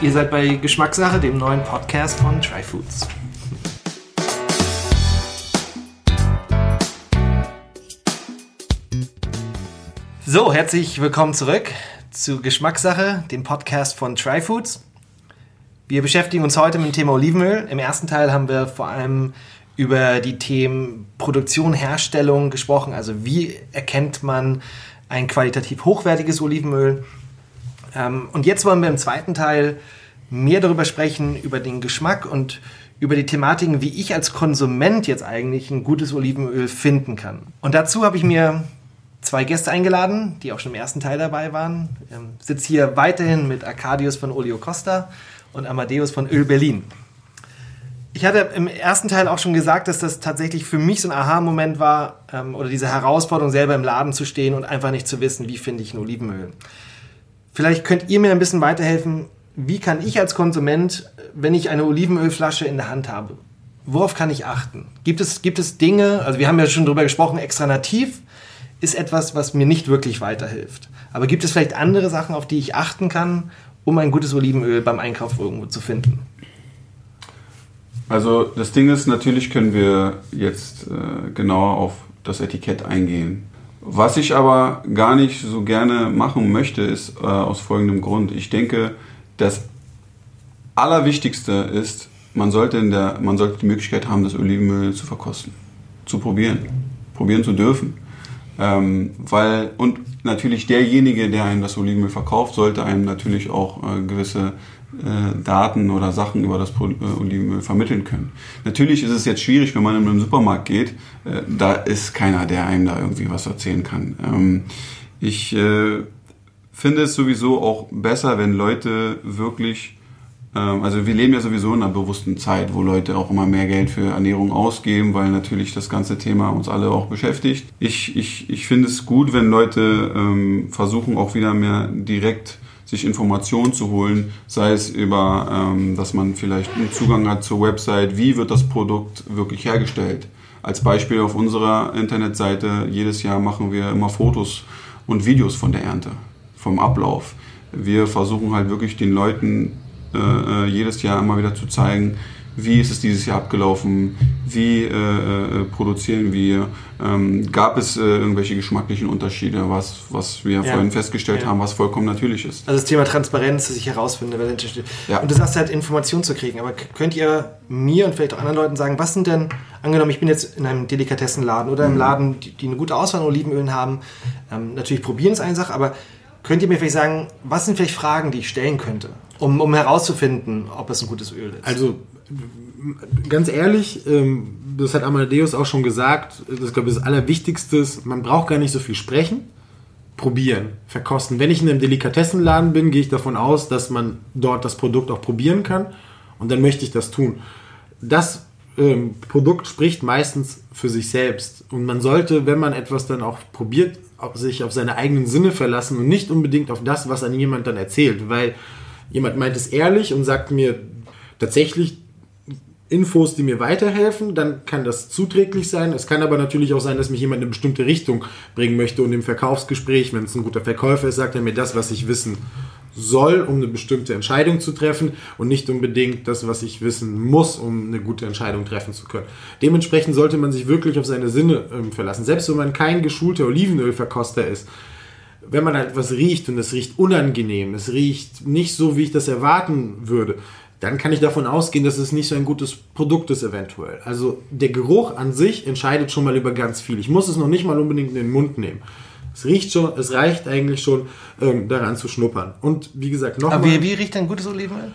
Ihr seid bei Geschmackssache, dem neuen Podcast von Tryfoods. So, herzlich willkommen zurück zu Geschmackssache, dem Podcast von Tryfoods. Wir beschäftigen uns heute mit dem Thema Olivenöl. Im ersten Teil haben wir vor allem über die Themen Produktion, Herstellung gesprochen. Also wie erkennt man ein qualitativ hochwertiges Olivenöl? Ähm, und jetzt wollen wir im zweiten Teil mehr darüber sprechen, über den Geschmack und über die Thematiken, wie ich als Konsument jetzt eigentlich ein gutes Olivenöl finden kann. Und dazu habe ich mir zwei Gäste eingeladen, die auch schon im ersten Teil dabei waren. Ich ähm, sitze hier weiterhin mit Arcadius von Olio Costa und Amadeus von Öl Berlin. Ich hatte im ersten Teil auch schon gesagt, dass das tatsächlich für mich so ein Aha-Moment war ähm, oder diese Herausforderung, selber im Laden zu stehen und einfach nicht zu wissen, wie finde ich ein Olivenöl. Vielleicht könnt ihr mir ein bisschen weiterhelfen, wie kann ich als Konsument, wenn ich eine Olivenölflasche in der Hand habe, worauf kann ich achten? Gibt es, gibt es Dinge, also wir haben ja schon darüber gesprochen, extra nativ ist etwas, was mir nicht wirklich weiterhilft. Aber gibt es vielleicht andere Sachen, auf die ich achten kann, um ein gutes Olivenöl beim Einkauf irgendwo zu finden? Also das Ding ist, natürlich können wir jetzt äh, genauer auf das Etikett eingehen. Was ich aber gar nicht so gerne machen möchte, ist äh, aus folgendem Grund. Ich denke, das Allerwichtigste ist, man sollte, in der, man sollte die Möglichkeit haben, das Olivenöl zu verkosten, zu probieren, probieren zu dürfen. Ähm, weil, und natürlich derjenige, der einem das Olivenöl verkauft, sollte einem natürlich auch äh, gewisse Daten oder Sachen über das äh, Olivenöl vermitteln können. Natürlich ist es jetzt schwierig, wenn man in einen Supermarkt geht, äh, da ist keiner, der einem da irgendwie was erzählen kann. Ähm, ich äh, finde es sowieso auch besser, wenn Leute wirklich ähm, also wir leben ja sowieso in einer bewussten Zeit, wo Leute auch immer mehr Geld für Ernährung ausgeben, weil natürlich das ganze Thema uns alle auch beschäftigt. Ich, ich, ich finde es gut, wenn Leute ähm, versuchen auch wieder mehr direkt sich Informationen zu holen, sei es über, ähm, dass man vielleicht einen Zugang hat zur Website, wie wird das Produkt wirklich hergestellt. Als Beispiel auf unserer Internetseite, jedes Jahr machen wir immer Fotos und Videos von der Ernte, vom Ablauf. Wir versuchen halt wirklich den Leuten äh, äh, jedes Jahr immer wieder zu zeigen, wie ist es dieses Jahr abgelaufen, wie äh, äh, produzieren wir, ähm, gab es äh, irgendwelche geschmacklichen Unterschiede, was, was wir ja. vorhin festgestellt ja. haben, was vollkommen natürlich ist. Also das Thema Transparenz, dass ich herausfinde, wer dahinter steht. Ja. Und du sagst halt, Informationen zu kriegen, aber könnt ihr mir und vielleicht auch anderen Leuten sagen, was sind denn, angenommen, ich bin jetzt in einem Delikatessenladen oder im mhm. Laden, die, die, eine gute Auswahl an Olivenölen haben, ähm, natürlich probieren ist eine Sache, aber könnt ihr mir vielleicht sagen, was sind vielleicht Fragen, die ich stellen könnte? um, um herauszufinden, ob es ein gutes Öl ist. Also ganz ehrlich, ähm, das hat Amadeus auch schon gesagt, das glaube ich das Allerwichtigste man braucht gar nicht so viel sprechen, probieren, verkosten. Wenn ich in einem Delikatessenladen bin, gehe ich davon aus, dass man dort das Produkt auch probieren kann und dann möchte ich das tun. Das ähm, Produkt spricht meistens für sich selbst und man sollte, wenn man etwas dann auch probiert, sich auf seine eigenen Sinne verlassen und nicht unbedingt auf das, was an jemand dann erzählt, weil jemand meint es ehrlich und sagt mir tatsächlich Infos, die mir weiterhelfen, dann kann das zuträglich sein. Es kann aber natürlich auch sein, dass mich jemand in eine bestimmte Richtung bringen möchte und im Verkaufsgespräch, wenn es ein guter Verkäufer ist, sagt er mir das, was ich wissen soll, um eine bestimmte Entscheidung zu treffen und nicht unbedingt das, was ich wissen muss, um eine gute Entscheidung treffen zu können. Dementsprechend sollte man sich wirklich auf seine Sinne äh, verlassen. Selbst wenn man kein geschulter Olivenölverkoster ist, wenn man halt was riecht und es riecht unangenehm, es riecht nicht so, wie ich das erwarten würde, dann kann ich davon ausgehen, dass es nicht so ein gutes Produkt ist eventuell. Also der Geruch an sich entscheidet schon mal über ganz viel. Ich muss es noch nicht mal unbedingt in den Mund nehmen. Es riecht schon, es reicht eigentlich schon, ähm, daran zu schnuppern. Und wie gesagt, nochmal. Aber wie, wie riecht ein gutes Olivenöl?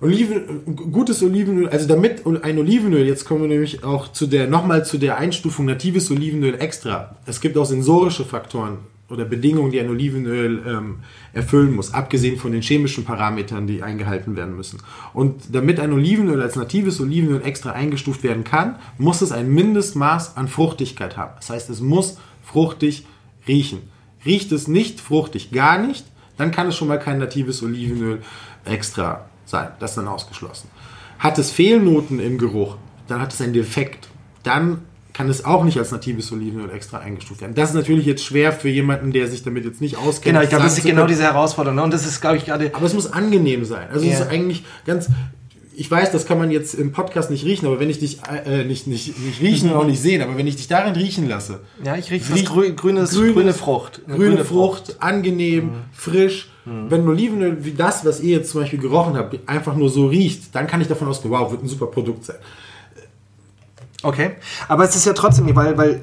Oliven, gutes Olivenöl, also damit ein Olivenöl, jetzt kommen wir nämlich auch zu der, nochmal zu der Einstufung natives Olivenöl extra. Es gibt auch sensorische Faktoren oder Bedingungen, die ein Olivenöl ähm, erfüllen muss, abgesehen von den chemischen Parametern, die eingehalten werden müssen. Und damit ein Olivenöl als natives Olivenöl extra eingestuft werden kann, muss es ein Mindestmaß an Fruchtigkeit haben. Das heißt, es muss fruchtig riechen. Riecht es nicht fruchtig, gar nicht, dann kann es schon mal kein natives Olivenöl extra sein. Das ist dann ausgeschlossen. Hat es Fehlnoten im Geruch, dann hat es einen Defekt. Dann kann es auch nicht als natives Olivenöl extra eingestuft werden. Das ist natürlich jetzt schwer für jemanden, der sich damit jetzt nicht auskennt. Genau, ich glaube, das ist genau können. diese Herausforderung. ne? Und das ist, glaube ich, gerade. Aber es muss angenehm sein. Also es Ja. ist eigentlich ganz. Ich weiß, das kann man jetzt im Podcast nicht riechen, aber wenn ich dich äh, nicht, nicht, nicht riechen und auch nicht sehen, aber wenn ich dich darin riechen lasse, Ja, ich rieche was Riecht- grü grünes, grünes- grüne Frucht. Eine grüne, Frucht, angenehm, frisch. Wenn ein Olivenöl wie das, was ihr jetzt zum Beispiel gerochen habt, einfach nur so riecht, dann kann ich davon ausgehen, wow, wird ein super Produkt sein. Okay, aber es ist ja trotzdem, weil, weil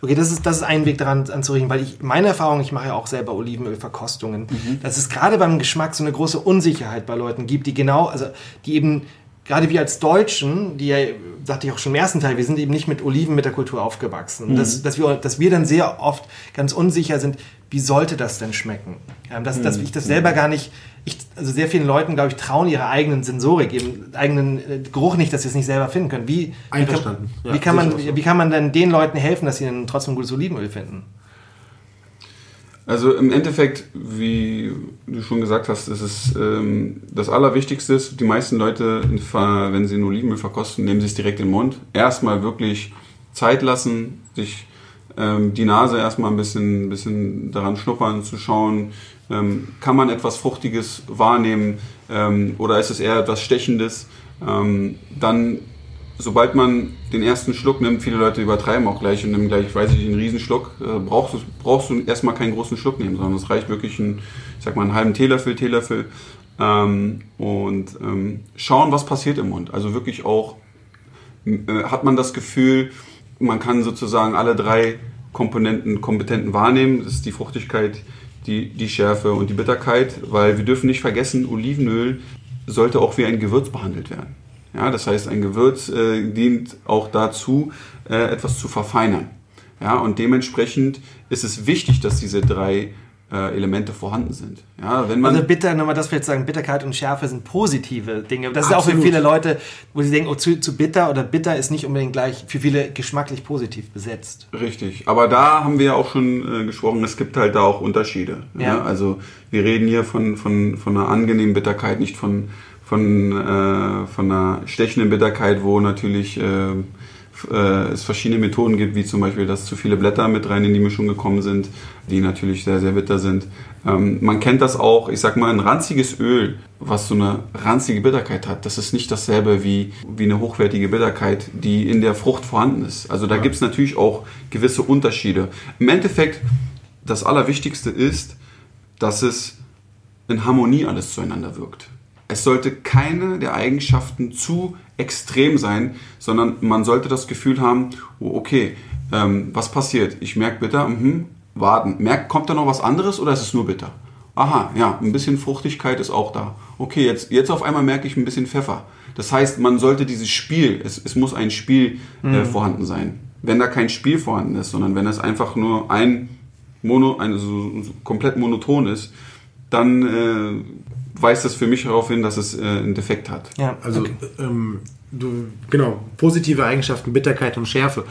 okay, das ist, das ist ein Weg daran anzuriechen, weil ich, meine Erfahrung, ich mache ja auch selber Olivenölverkostungen, dass es gerade beim Geschmack so eine große Unsicherheit bei Leuten gibt, die genau, also die eben, gerade wir als Deutschen, die ja, dachte ich auch schon im ersten Teil, wir sind eben nicht mit Oliven mit der Kultur aufgewachsen. Und dass, dass, wir, dass wir dann sehr oft ganz unsicher sind, wie sollte das denn schmecken? Ja, dass, dass ich das selber gar nicht, ich, also sehr vielen Leuten, glaube ich, trauen ihre eigenen Sensorik, ihren eigenen äh, Geruch nicht, dass sie es nicht selber finden können. Wie, wie kann, Einverstanden. Ja, wie, kann man, so. wie kann man denn den Leuten helfen, dass sie dann trotzdem gutes Olivenöl finden? Also im Endeffekt, wie du schon gesagt hast, ist es ähm, das Allerwichtigste ist, die meisten Leute, wenn sie ein Olivenöl verkosten, nehmen sie es direkt in den Mund. Erstmal wirklich Zeit lassen, sich ähm, die Nase erstmal ein bisschen, bisschen daran schnuppern, zu schauen, ähm, kann man etwas Fruchtiges wahrnehmen ähm, oder ist es eher etwas Stechendes. Ähm, dann sobald man den ersten Schluck nimmt, viele Leute übertreiben auch gleich und nehmen gleich, weiß ich, einen Riesenschluck, äh, brauchst, du, brauchst du erstmal keinen großen Schluck nehmen, sondern es reicht wirklich ein, ich sag mal, einen halben Teelöffel, Teelöffel ähm, und ähm, schauen, was passiert im Mund. Also wirklich auch, äh, hat man das Gefühl, man kann sozusagen alle drei Komponenten, Kompetenten wahrnehmen. Das ist die Fruchtigkeit, die, die Schärfe und die Bitterkeit, weil wir dürfen nicht vergessen, Olivenöl sollte auch wie ein Gewürz behandelt werden. Ja, das heißt, ein Gewürz äh, dient auch dazu, äh, etwas zu verfeinern. Ja, und dementsprechend ist es wichtig, dass diese drei äh, Elemente vorhanden sind. Ja, wenn man Also bitter, nochmal das vielleicht sagen, Bitterkeit und Schärfe sind positive Dinge. Das ist auch für Absolut. viele Leute, wo sie denken, oh, zu, zu bitter oder bitter ist nicht unbedingt gleich für viele geschmacklich positiv besetzt. Richtig, aber da haben wir ja auch schon äh, gesprochen, es gibt halt da auch Unterschiede. Ja. Ja. Also wir reden hier von, von, von einer angenehmen Bitterkeit, nicht von, von, äh, von einer stechenden Bitterkeit, wo natürlich äh, äh, es verschiedene Methoden gibt, wie zum Beispiel, dass zu viele Blätter mit rein in die Mischung gekommen sind, die natürlich sehr, sehr bitter sind. Ähm, man kennt das auch, ich sag mal, ein ranziges Öl, was so eine ranzige Bitterkeit hat, das ist nicht dasselbe wie, wie eine hochwertige Bitterkeit, die in der Frucht vorhanden ist. Also da gibt es natürlich auch gewisse Unterschiede. Im Endeffekt, das Allerwichtigste ist, dass es in Harmonie alles zueinander wirkt. Es sollte keine der Eigenschaften zu extrem sein, sondern man sollte das Gefühl haben, oh, okay, ähm, was passiert? Ich merke bitter, mhm, warten. Merkt, kommt da noch was anderes oder ist es nur bitter? Aha, ja, ein bisschen Fruchtigkeit ist auch da. Okay, jetzt, jetzt auf einmal merke ich ein bisschen Pfeffer. Das heißt, man sollte dieses Spiel, es, es muss ein Spiel äh, vorhanden sein. Wenn da kein Spiel vorhanden ist, sondern wenn es einfach nur ein Mono, ein, so, so komplett monoton ist, dann äh, weist das für mich darauf hin, dass es äh, einen Defekt hat. Ja, Also, okay. ähm, du, genau, positive Eigenschaften, Bitterkeit und Schärfe.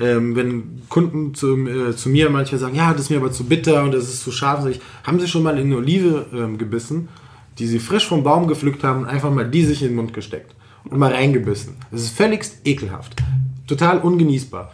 Ähm, wenn Kunden zu, äh, zu mir manchmal sagen, ja, das ist mir aber zu bitter und das ist zu scharf, sag ich, haben sie schon mal in eine Olive ähm, gebissen, die sie frisch vom Baum gepflückt haben und einfach mal die sich in den Mund gesteckt und mal reingebissen. Das ist völligst ekelhaft. Total ungenießbar.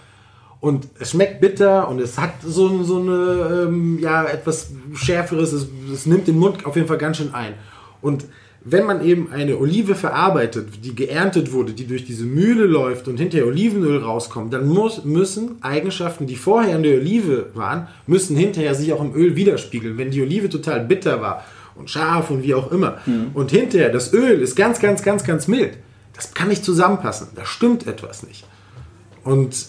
Und es schmeckt bitter und es hat so, so eine, ähm, ja, etwas Schärferes, es, es nimmt den Mund auf jeden Fall ganz schön ein. Und wenn man eben eine Olive verarbeitet, die geerntet wurde, die durch diese Mühle läuft und hinterher Olivenöl rauskommt, dann muss, müssen Eigenschaften, die vorher in der Olive waren, müssen hinterher sich auch im Öl widerspiegeln. Wenn die Olive total bitter war und scharf und wie auch immer und hinterher das Öl ist ganz, ganz, ganz, ganz mild, das kann nicht zusammenpassen. Da stimmt etwas nicht. Und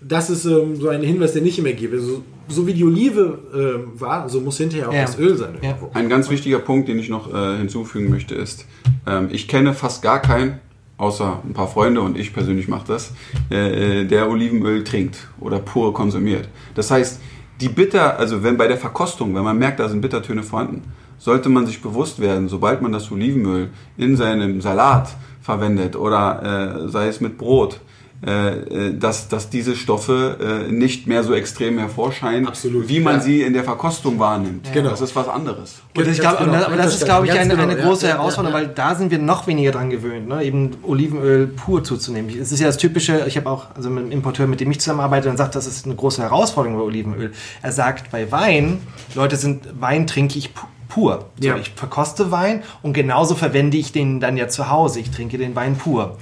das ist ähm, so ein Hinweis, den ich immer gebe. So, so wie die Olive ähm, war, so muss hinterher auch Ja. das Öl sein. Ja. irgendwo. Ein ganz wichtiger Punkt, den ich noch äh, hinzufügen möchte, ist, ähm, ich kenne fast gar keinen, außer ein paar Freunde und ich persönlich mache das, äh, äh, der Olivenöl trinkt oder pur konsumiert. Das heißt, die Bitter, also wenn bei der Verkostung, wenn man merkt, da sind Bittertöne vorhanden, sollte man sich bewusst werden, sobald man das Olivenöl in seinem Salat verwendet oder äh, sei es mit Brot, äh, äh, dass, dass diese Stoffe äh, nicht mehr so extrem hervorscheinen, Absolut, wie man ja. sie in der Verkostung wahrnimmt. Genau. Das ist was anderes. Und ich glaub, genau. und das, aber das ist, glaube ich, eine, genau, eine große ja, Herausforderung, ja, weil da sind wir noch weniger dran gewöhnt, ne? eben Olivenöl pur zuzunehmen. Es ist ja das Typische, ich habe auch, also mit einem Importeur, mit dem ich zusammenarbeite, dann sagt, das ist eine große Herausforderung bei Olivenöl. Er sagt, bei Wein, Leute sind, Wein trinke ich pu- pur. So, Ja. Ich verkoste Wein und genauso verwende ich den dann ja zu Hause. Ich trinke den Wein pur.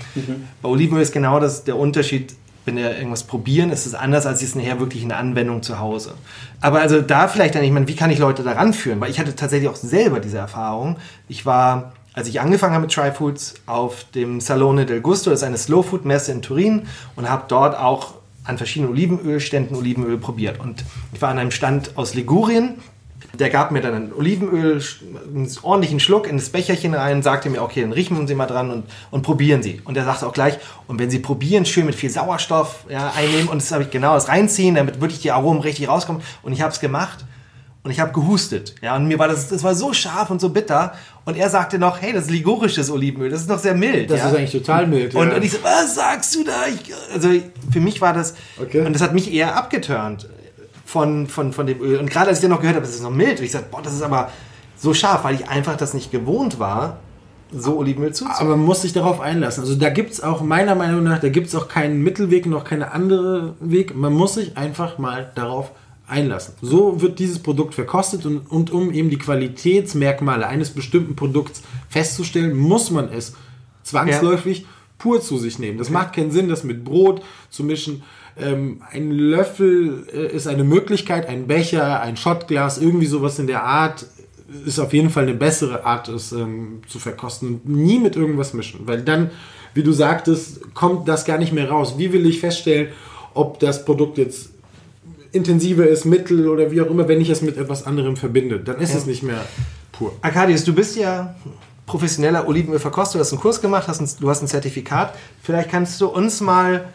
Bei Olivenöl ist genau das der Unterschied. Wenn wir irgendwas probieren, ist es anders, als es nachher wirklich in der Anwendung zu Hause. Aber also da vielleicht dann, ich meine, wie kann ich Leute daran führen? Weil ich hatte tatsächlich auch selber diese Erfahrung. Ich war, als ich angefangen habe mit Try Foods, auf dem Salone del Gusto, das ist eine Slow Food Messe in Turin und habe dort auch an verschiedenen Olivenölständen Olivenöl probiert. Und ich war an einem Stand aus Ligurien der gab mir dann ein Olivenöl, einen ordentlichen Schluck in das Becherchen rein, sagte mir, okay, dann riechen Sie mal dran und, und probieren Sie. Und er sagte auch gleich, und wenn Sie probieren, schön mit viel Sauerstoff ja, einnehmen und das habe ich genau das reinziehen, damit wirklich die Aromen richtig rauskommen. Und ich habe es gemacht und ich habe gehustet. Ja, und mir war das, das war so scharf und so bitter. Und er sagte noch, hey, das ist ligurisches Olivenöl, das ist noch sehr mild. Das ja? ist eigentlich total mild. Und, ja. und ich so, was sagst du da? Ich, also für mich war das, Okay. und das hat mich eher abgeturnt von, von, von dem Öl. Und gerade als ich dann noch gehört habe, es ist noch mild, und ich sagte, boah, das ist aber so scharf, weil ich einfach das nicht gewohnt war, so Olivenöl zuzuführen. Aber man muss sich darauf einlassen. Also da gibt es auch, meiner Meinung nach, da gibt es auch keinen Mittelweg, noch keinen anderen Weg. Man muss sich einfach mal darauf einlassen. So wird dieses Produkt verkostet und, und um eben die Qualitätsmerkmale eines bestimmten Produkts festzustellen, muss man es zwangsläufig pur zu sich nehmen. Das macht keinen Sinn, das mit Brot zu mischen. Ähm, ein Löffel äh, ist eine Möglichkeit, ein Becher, ein Schottglas, irgendwie sowas in der Art ist auf jeden Fall eine bessere Art, es ähm, zu verkosten nie mit irgendwas mischen, weil dann, wie du sagtest, kommt das gar nicht mehr raus. Wie will ich feststellen, ob das Produkt jetzt intensiver ist, mittel oder wie auch immer, wenn ich es mit etwas anderem verbinde, dann ist es nicht mehr pur. Arkadius, du bist ja professioneller Olivenölverkoster, du hast einen Kurs gemacht, hast ein, du hast ein Zertifikat. Vielleicht kannst du uns mal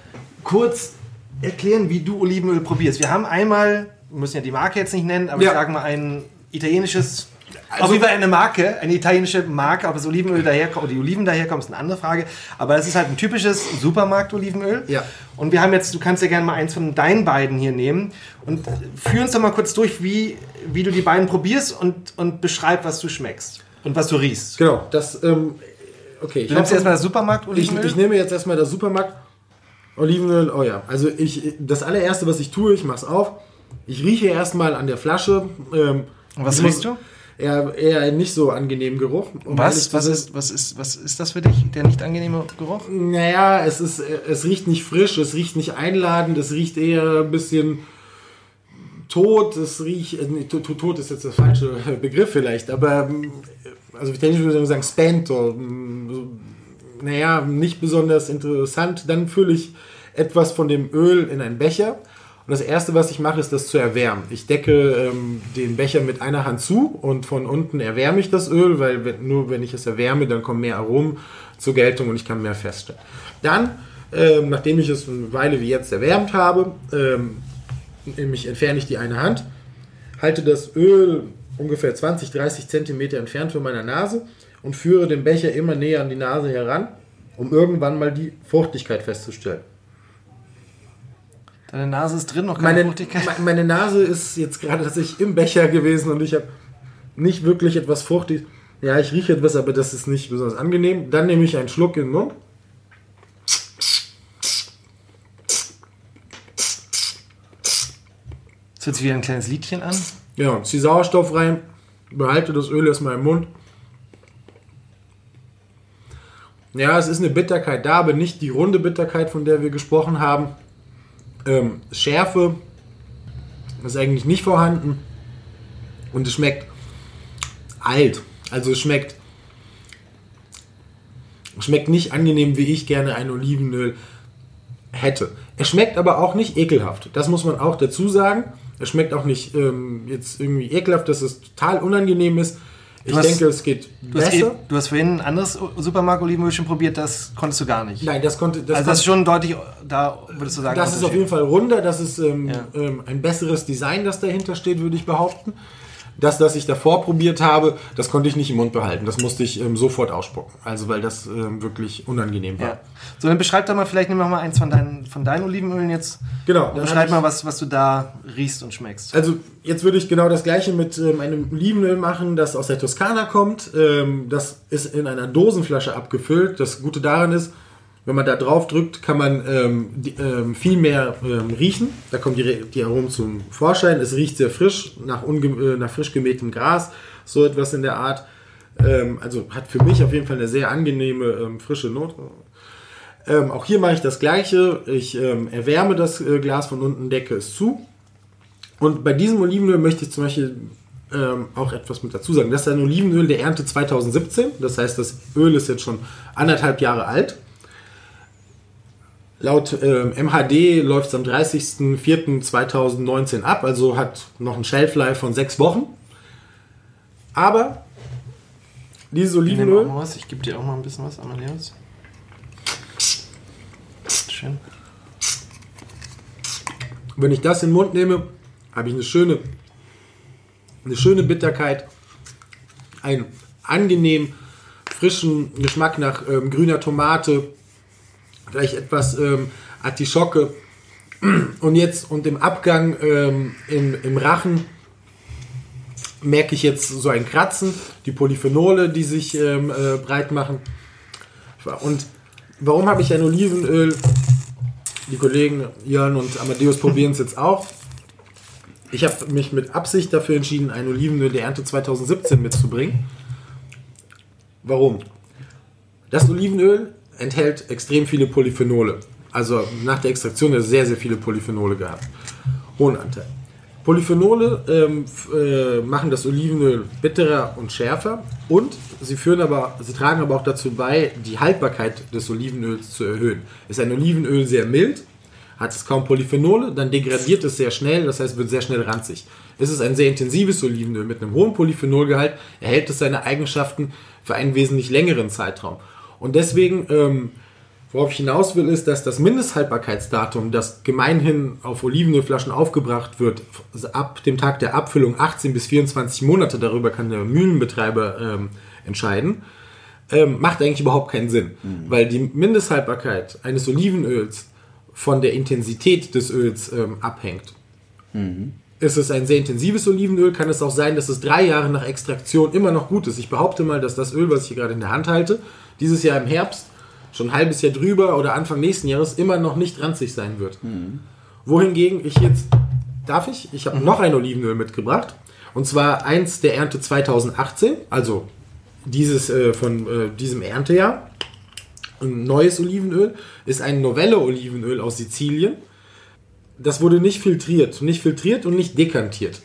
kurz erklären, wie du Olivenöl probierst. Wir haben einmal, wir müssen ja die Marke jetzt nicht nennen, aber Ja. ich sage mal ein italienisches, auf jeden Fall eine Marke, eine italienische Marke, ob das Olivenöl daherkommt oder die Oliven daherkommen, ist eine andere Frage. Aber es ist halt ein typisches Supermarkt-Olivenöl. Ja. Und wir haben jetzt, du kannst ja gerne mal eins von deinen beiden hier nehmen und führ uns doch mal kurz durch, wie, wie du die beiden probierst und, und beschreib, was du schmeckst und was du riechst. Genau, das, ähm, okay. Ich Du nimmst erstmal das Ich, Supermarkt-Olivenöl. ich nehme jetzt erstmal das Supermarkt Olivenöl. Oh ja, also ich das allererste, was ich tue, ich mache es auf. Ich rieche erstmal an der Flasche. Ähm, Und was riechst du? Eher, eher einen nicht so angenehmen Geruch. um was, was, ist, was, ist, was ist das für dich, der nicht angenehme Geruch? Naja, es, ist, es riecht nicht frisch, es riecht nicht einladend, es riecht eher ein bisschen tot. Es riecht, äh, nee, tot, tot ist jetzt der falsche Begriff vielleicht, aber ähm, also italienisch würde sagen spento. mm, so, Naja, nicht besonders interessant. Dann fülle ich etwas von dem Öl in einen Becher. Und das erste, was ich mache, ist das zu erwärmen. Ich decke ähm, den Becher mit einer Hand zu und von unten erwärme ich das Öl, weil wenn, nur wenn ich es erwärme, dann kommen mehr Aromen zur Geltung und ich kann mehr feststellen. Dann, ähm, nachdem ich es eine Weile wie jetzt erwärmt habe, ähm, nämlich entferne ich die eine Hand, halte das Öl ungefähr 20, 30 Zentimeter entfernt von meiner Nase und führe den Becher immer näher an die Nase heran, um irgendwann mal die Fruchtigkeit festzustellen. Deine Nase ist drin, noch keine Meine, Fruchtigkeit. me- meine Nase ist jetzt gerade tatsächlich im Becher gewesen und ich habe nicht wirklich etwas fruchtig. Ja, ich rieche etwas, aber das ist nicht besonders angenehm. Dann nehme ich einen Schluck in den Mund. Das hört sich wie ein kleines Liedchen an. Ja, ziehe Sauerstoff rein, behalte das Öl erstmal im Mund. Ja, es ist eine Bitterkeit da, aber nicht die runde Bitterkeit, von der wir gesprochen haben. Ähm, Schärfe ist eigentlich nicht vorhanden. Und es schmeckt alt. Also es schmeckt, schmeckt nicht angenehm, wie ich gerne ein Olivenöl hätte. Es schmeckt aber auch nicht ekelhaft. Das muss man auch dazu sagen. Es schmeckt auch nicht ähm, jetzt irgendwie ekelhaft, dass es total unangenehm ist. Ich hast- denke, es geht Du hast, besser. eh- du hast vorhin ein anderes Supermarkt-Olivenöl schon probiert, das konntest du gar nicht. Nein, das konnte. Das also das ist schon deutlich, da würdest du sagen, Das ist auf jeden Fall runder, das ist ähm, Ja. ähm, ein besseres Design, das dahinter steht, würde ich behaupten. Das, das ich davor probiert habe, das konnte ich nicht im Mund behalten. Das musste ich ähm, sofort ausspucken. Also weil das ähm, wirklich unangenehm war. Ja. So, dann beschreib doch mal, vielleicht nimm noch mal eins von deinen, von deinen Olivenölen jetzt. Genau, dann beschreib mal, was, was du da riechst und schmeckst. Also jetzt würde ich genau das gleiche mit ähm, einem Olivenöl machen, das aus der Toskana kommt. Ähm, das ist in einer Dosenflasche abgefüllt. Das Gute daran ist, wenn man da drauf drückt, kann man ähm, die, ähm, viel mehr ähm, riechen. Da kommen die, die Aromen zum Vorschein. Es riecht sehr frisch, nach, unge äh, nach frisch gemähtem Gras, so etwas in der Art. Ähm, also hat für mich auf jeden Fall eine sehr angenehme, ähm, frische Note. Ähm, auch hier mache ich das gleiche. Ich erwärme das äh, Glas von unten, decke es zu. Und bei diesem Olivenöl möchte ich zum Beispiel ähm, auch etwas mit dazu sagen. Das ist ein Olivenöl der Ernte 2017. Das heißt, das Öl ist jetzt schon anderthalb Jahre alt. Laut ähm, MHD läuft es am 30.04.2019 ab, also hat noch ein Shelf-Life von sechs Wochen. Aber dieses Ich Olivenöl, was. Ich gebe dir auch mal ein bisschen was, Amadeus. Schön. wenn ich das in den Mund nehme, habe ich eine schöne, eine schöne Bitterkeit, einen angenehm frischen Geschmack nach ähm, grüner Tomate, vielleicht etwas ähm, Artischocke und jetzt und im Abgang ähm, im, im Rachen merke ich jetzt so ein Kratzen, die Polyphenole, die sich ähm, äh, breit machen. Und warum habe ich ein Olivenöl? Die Kollegen Jörn und Amadeus probieren es jetzt auch. Ich habe mich mit Absicht dafür entschieden, ein Olivenöl der Ernte 2017 mitzubringen. Warum? Das Olivenöl enthält extrem viele Polyphenole. Also nach der Extraktion hat sehr, sehr viele Polyphenole gehabt. Hohen Anteil. Polyphenole ähm, äh, machen das Olivenöl bitterer und schärfer und sie führen aber, sie tragen aber auch dazu bei, die Haltbarkeit des Olivenöls zu erhöhen. Ist ein Olivenöl sehr mild, hat es kaum Polyphenole, dann degradiert es sehr schnell, das heißt wird sehr schnell ranzig. Ist es ein sehr intensives Olivenöl mit einem hohen Polyphenolgehalt, erhält es seine Eigenschaften für einen wesentlich längeren Zeitraum. Und deswegen ähm, Worauf ich hinaus will, ist, dass das Mindesthaltbarkeitsdatum, das gemeinhin auf Olivenölflaschen aufgebracht wird, ab dem Tag der Abfüllung 18 bis 24 Monate, darüber kann der Mühlenbetreiber ähm, entscheiden, ähm, macht eigentlich überhaupt keinen Sinn. Weil die Mindesthaltbarkeit eines Olivenöls von der Intensität des Öls ähm, abhängt. Ist es ein sehr intensives Olivenöl, kann es auch sein, dass es drei Jahre nach Extraktion immer noch gut ist. Ich behaupte mal, dass das Öl, was ich hier gerade in der Hand halte, dieses Jahr im Herbst schon ein halbes Jahr drüber oder Anfang nächsten Jahres immer noch nicht ranzig sein wird. Wohingegen ich jetzt, darf ich? Ich habe noch ein Olivenöl mitgebracht. Und zwar eins der Ernte 2018, also dieses äh, von äh, diesem Erntejahr. Ein neues Olivenöl ist ein Novelle Olivenöl aus Sizilien. Das wurde nicht filtriert, nicht filtriert und nicht dekantiert.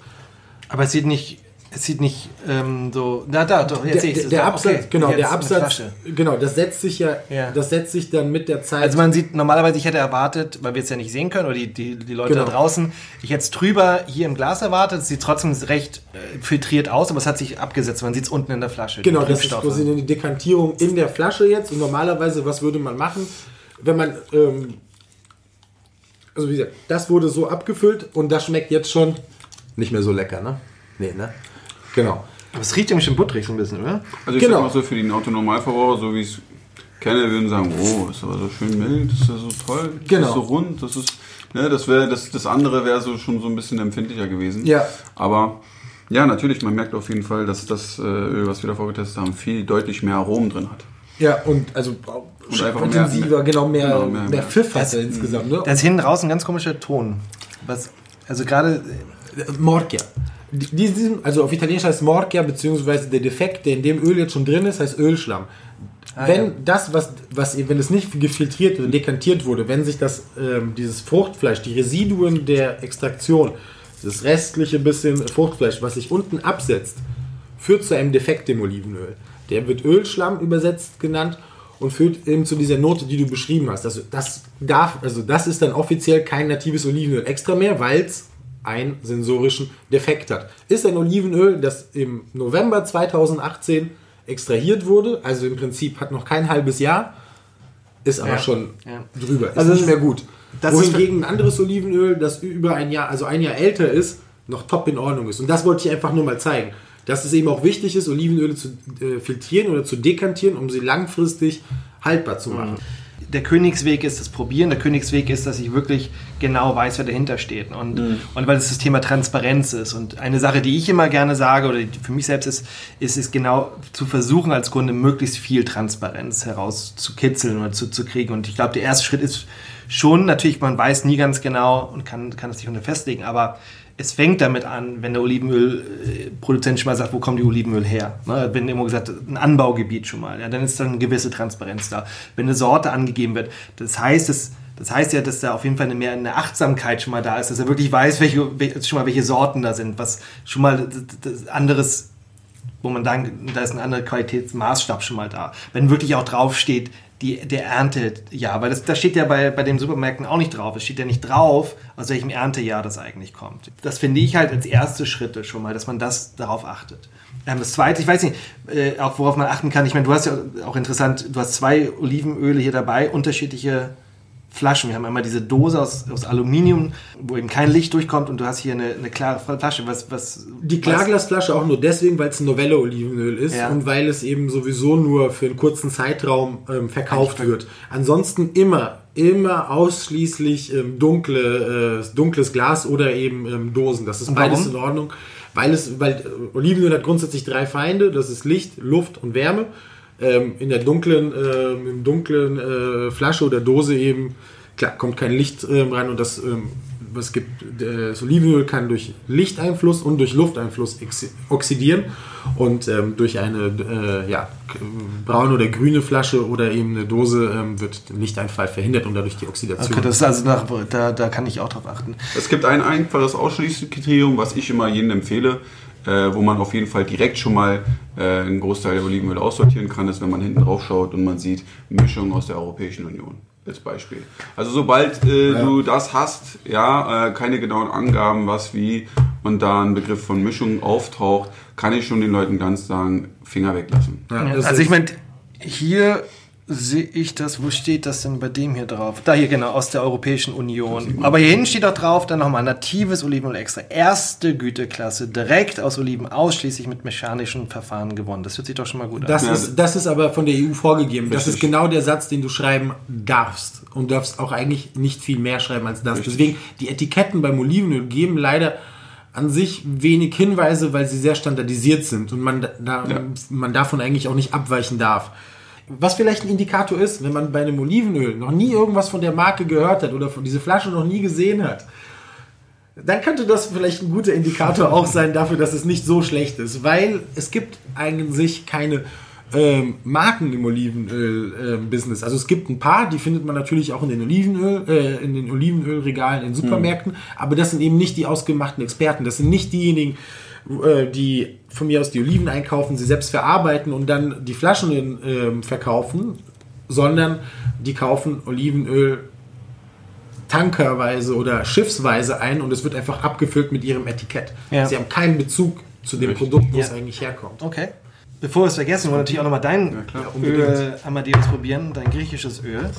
Aber es sieht nicht, es sieht nicht ähm, so. Da, da, doch, jetzt Der, sehe ich es. der Absatz, okay. genau, Jetzt der Absatz, genau, das setzt sich ja, Ja. das setzt sich dann mit der Zeit. Also man sieht, normalerweise, ich hätte erwartet, weil wir es ja nicht sehen können, oder die, die, die Leute Genau. da draußen, ich hätte es drüber hier im Glas erwartet, es sieht trotzdem recht äh, filtriert aus, aber es hat sich abgesetzt, man sieht es unten in der Flasche. Genau, das ist quasi eine Dekantierung in der Flasche jetzt. Und normalerweise, was würde man machen, wenn man, ähm, also wie gesagt, das wurde so abgefüllt und das schmeckt jetzt schon nicht mehr so lecker, ne? Nee, ne? Genau. Aber es riecht irgendwie schon butterig so ein bisschen, oder? Also ich Genau. sag mal so, für den Autonormalverbraucher, so wie ich es kenne, würden sagen, oh, ist aber so schön mild, ist ja so toll, das Genau. ist so rund, das ist, ne, das wäre, das, das andere wäre so schon so ein bisschen empfindlicher gewesen. Ja. Aber ja, natürlich, man merkt auf jeden Fall, dass das äh, Öl, was wir davor getestet haben, viel deutlich mehr Aromen drin hat. Ja, und also Und einfach intensiver, mehr- genau, mehr, genau, mehr, mehr- mehr. Pfiff hat er insgesamt, ne? Da ist hinten raus ein ganz komischer Ton. Was, also gerade, Morchia. Die- Diesen, also auf Italienisch heißt Morchia, beziehungsweise der Defekt, der in dem Öl jetzt schon drin ist, heißt Ölschlamm. wenn ja. das, was, was, wenn es nicht gefiltriert oder dekantiert wurde, wenn sich das, ähm, dieses Fruchtfleisch, die Residuen der Extraktion, das restliche bisschen Fruchtfleisch, was sich unten absetzt, führt zu einem Defekt im Olivenöl. Der wird Ölschlamm übersetzt genannt und führt eben zu dieser Note, die du beschrieben hast. Also das darf, also das ist dann offiziell kein natives Olivenöl extra mehr, weil es einen sensorischen Defekt hat. Ist ein Olivenöl, das im November 2018 extrahiert wurde, also im Prinzip hat noch kein halbes Jahr, ist aber Ja. schon Ja. drüber, ist Also nicht mehr gut. Wohingegen ein anderes Olivenöl, das über ein Jahr, also ein Jahr älter ist, noch top in Ordnung ist. Und das wollte ich einfach nur mal zeigen. Dass es eben auch wichtig ist, Olivenöle zu äh, filtrieren oder zu dekantieren, um sie langfristig haltbar zu machen. Der Königsweg ist das Probieren, der Königsweg ist, dass ich wirklich genau weiß, wer dahinter steht. Und, und weil es das Thema Transparenz ist. Und eine Sache, die ich immer gerne sage, oder die für mich selbst ist, ist es genau zu versuchen, als Kunde möglichst viel Transparenz herauszukitzeln oder zu, zu kriegen. Und ich glaube, der erste Schritt ist schon, natürlich, man weiß nie ganz genau und kann, kann es nicht unter festlegen, aber es fängt damit an, wenn der Olivenölproduzent schon mal sagt, wo kommen die Olivenöl her? Ne, wenn immer gesagt, ein Anbaugebiet schon mal, ja, dann ist dann eine gewisse Transparenz da. Wenn eine Sorte angegeben wird, das heißt, das, das heißt ja, dass da auf jeden Fall eine mehr eine Achtsamkeit schon mal da ist, dass er wirklich weiß, welche, welche schon mal welche Sorten da sind, was schon mal anderes wo man dann, da ist ein anderer Qualitätsmaßstab schon mal da. Wenn wirklich auch draufsteht, die, der Erntejahr, weil das, das steht ja bei, bei den Supermärkten auch nicht drauf. Es steht ja nicht drauf, aus welchem Erntejahr das eigentlich kommt. Das finde ich halt als erste Schritte schon mal, dass man das darauf achtet. Ähm, das zweite, ich weiß nicht, äh, auch worauf man achten kann. Ich meine, du hast ja auch interessant, du hast zwei Olivenöle hier dabei, unterschiedliche Flaschen. Wir haben einmal diese Dose aus, aus Aluminium, wo eben kein Licht durchkommt und du hast hier eine, eine klare Flasche. Was, was, Die Klarglasflasche auch nur deswegen, weil es ein Novelle-Olivenöl ist Ja. und weil es eben sowieso nur für einen kurzen Zeitraum ähm, verkauft Eigentlich- wird. Ansonsten immer, immer ausschließlich ähm, dunkle, äh, dunkles Glas oder eben ähm, Dosen. Das ist beides in Ordnung. Weil es, weil Olivenöl hat grundsätzlich drei Feinde. Das ist Licht, Luft und Wärme. Ähm, in der dunklen, ähm, im dunklen äh, Flasche oder Dose eben, klar, kommt kein Licht ähm, rein und das, ähm, was gibt, äh, das Olivenöl kann durch Lichteinfluss und durch Lufteinfluss oxidieren und ähm, durch eine äh, ja, braune oder grüne Flasche oder eben eine Dose ähm, wird der Lichteinfall verhindert und dadurch die Oxidation. Okay, das ist also nach, da, da kann ich auch drauf achten. Es gibt ein einfaches Ausschließkriterium, was ich immer jedem empfehle, äh, wo man auf jeden Fall direkt schon mal äh, einen Großteil der Olivenöl aussortieren kann, ist, wenn man hinten drauf schaut und man sieht Mischung aus der Europäischen Union. Als Beispiel. Also sobald äh, du das hast, ja, äh, keine genauen Angaben, was wie und da ein Begriff von Mischung auftaucht, kann ich schon den Leuten ganz sagen, Finger weglassen. Ja, Ja, also ich meine, hier sehe ich das, wo steht das denn bei dem hier drauf? Da hier genau, aus der Europäischen Union. Aber hier hinten steht auch drauf, dann nochmal natives Olivenöl extra. Erste Güteklasse, direkt aus Oliven, ausschließlich mit mechanischen Verfahren gewonnen. Das hört sich doch schon mal gut Das, an. ist, das ist aber von der EU vorgegeben. Das Richtig. ist genau der Satz, den du schreiben darfst. Und du darfst auch eigentlich nicht viel mehr schreiben als das. Richtig. Deswegen, die Etiketten beim Olivenöl geben leider an sich wenig Hinweise, weil sie sehr standardisiert sind und man, da, Ja. man davon eigentlich auch nicht abweichen darf. Was vielleicht ein Indikator ist, wenn man bei einem Olivenöl noch nie irgendwas von der Marke gehört hat oder von diese Flasche noch nie gesehen hat, dann könnte das vielleicht ein guter Indikator auch sein dafür, dass es nicht so schlecht ist, weil es gibt eigentlich keine ähm, Marken im Olivenöl-Business. also es gibt ein paar, die findet man natürlich auch in den Olivenöl, äh, in den Olivenölregalen in Supermärkten, aber das sind eben nicht die ausgemachten Experten. Das sind nicht diejenigen, äh, die von mir aus die Oliven einkaufen, sie selbst verarbeiten und dann die Flaschen in, ähm, verkaufen, sondern die kaufen Olivenöl tankerweise oder schiffsweise ein und es wird einfach abgefüllt mit ihrem Etikett. Ja. Sie haben keinen Bezug zu dem Richtig. Produkt, wo Ja. es eigentlich herkommt. Okay. Bevor wir es vergessen, wollen wir natürlich auch nochmal dein Ja, klar. Öl Amadeus probieren, dein griechisches Öl.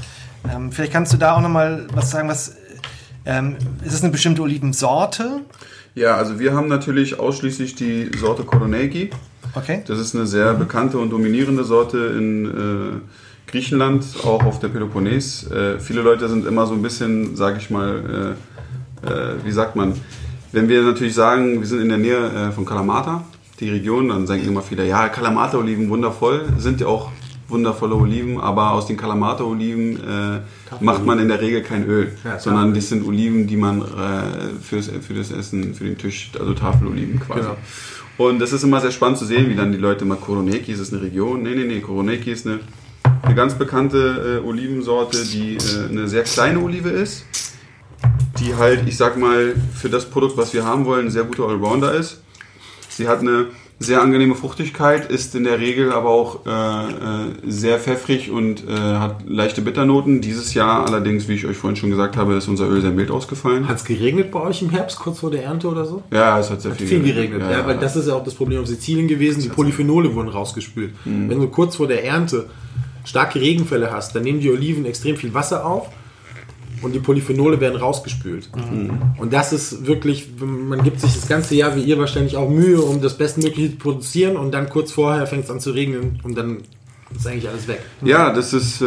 Ähm, vielleicht kannst du da auch nochmal was sagen, was ähm, ist es eine bestimmte Olivensorte? Ja, also wir haben natürlich ausschließlich die Sorte Koronegi. Okay. Das ist eine sehr bekannte und dominierende Sorte in äh, Griechenland, auch auf der Peloponnes. Äh, viele Leute sind immer so ein bisschen, sage ich mal, äh, äh, wie sagt man, wenn wir natürlich sagen, wir sind in der Nähe äh, von Kalamata, die Region, dann sagen immer viele, ja, Kalamata-Oliven wundervoll, sind ja auch wundervolle Oliven, aber aus den Kalamata-Oliven äh, macht man in der Regel kein Öl, Ja, sondern das sind Oliven, die man äh, fürs, für das Essen, für den Tisch, also Tafeloliven quasi. Genau. Und das ist immer sehr spannend zu sehen, wie dann die Leute mal Koroneki, ist es eine Region? Nee, nee, nee, Koroneki ist eine, eine ganz bekannte äh, Olivensorte, die äh, eine sehr kleine Olive ist, die halt, ich sag mal, für das Produkt, was wir haben wollen, ein sehr guter Allrounder ist. Sie hat eine sehr angenehme Fruchtigkeit, ist in der Regel aber auch äh, äh, sehr pfeffrig und äh, hat leichte Bitternoten. Dieses Jahr allerdings, wie ich euch vorhin schon gesagt habe, ist unser Öl sehr mild ausgefallen. Hat es geregnet bei euch im Herbst, kurz vor der Ernte oder so? Ja, es hat sehr viel, Viel geregnet, ja, Ja, weil das ist ja auch das Problem auf Sizilien gewesen. Die Polyphenole wurden rausgespült. Mhm. Wenn du kurz vor der Ernte starke Regenfälle hast, dann nehmen die Oliven extrem viel Wasser auf und die Polyphenole werden rausgespült. Und das ist wirklich, man gibt sich das ganze Jahr, wie ihr wahrscheinlich auch Mühe, um das Bestmögliche zu produzieren und dann kurz vorher fängt es an zu regnen und dann ist eigentlich alles weg. Ja, das ist, äh,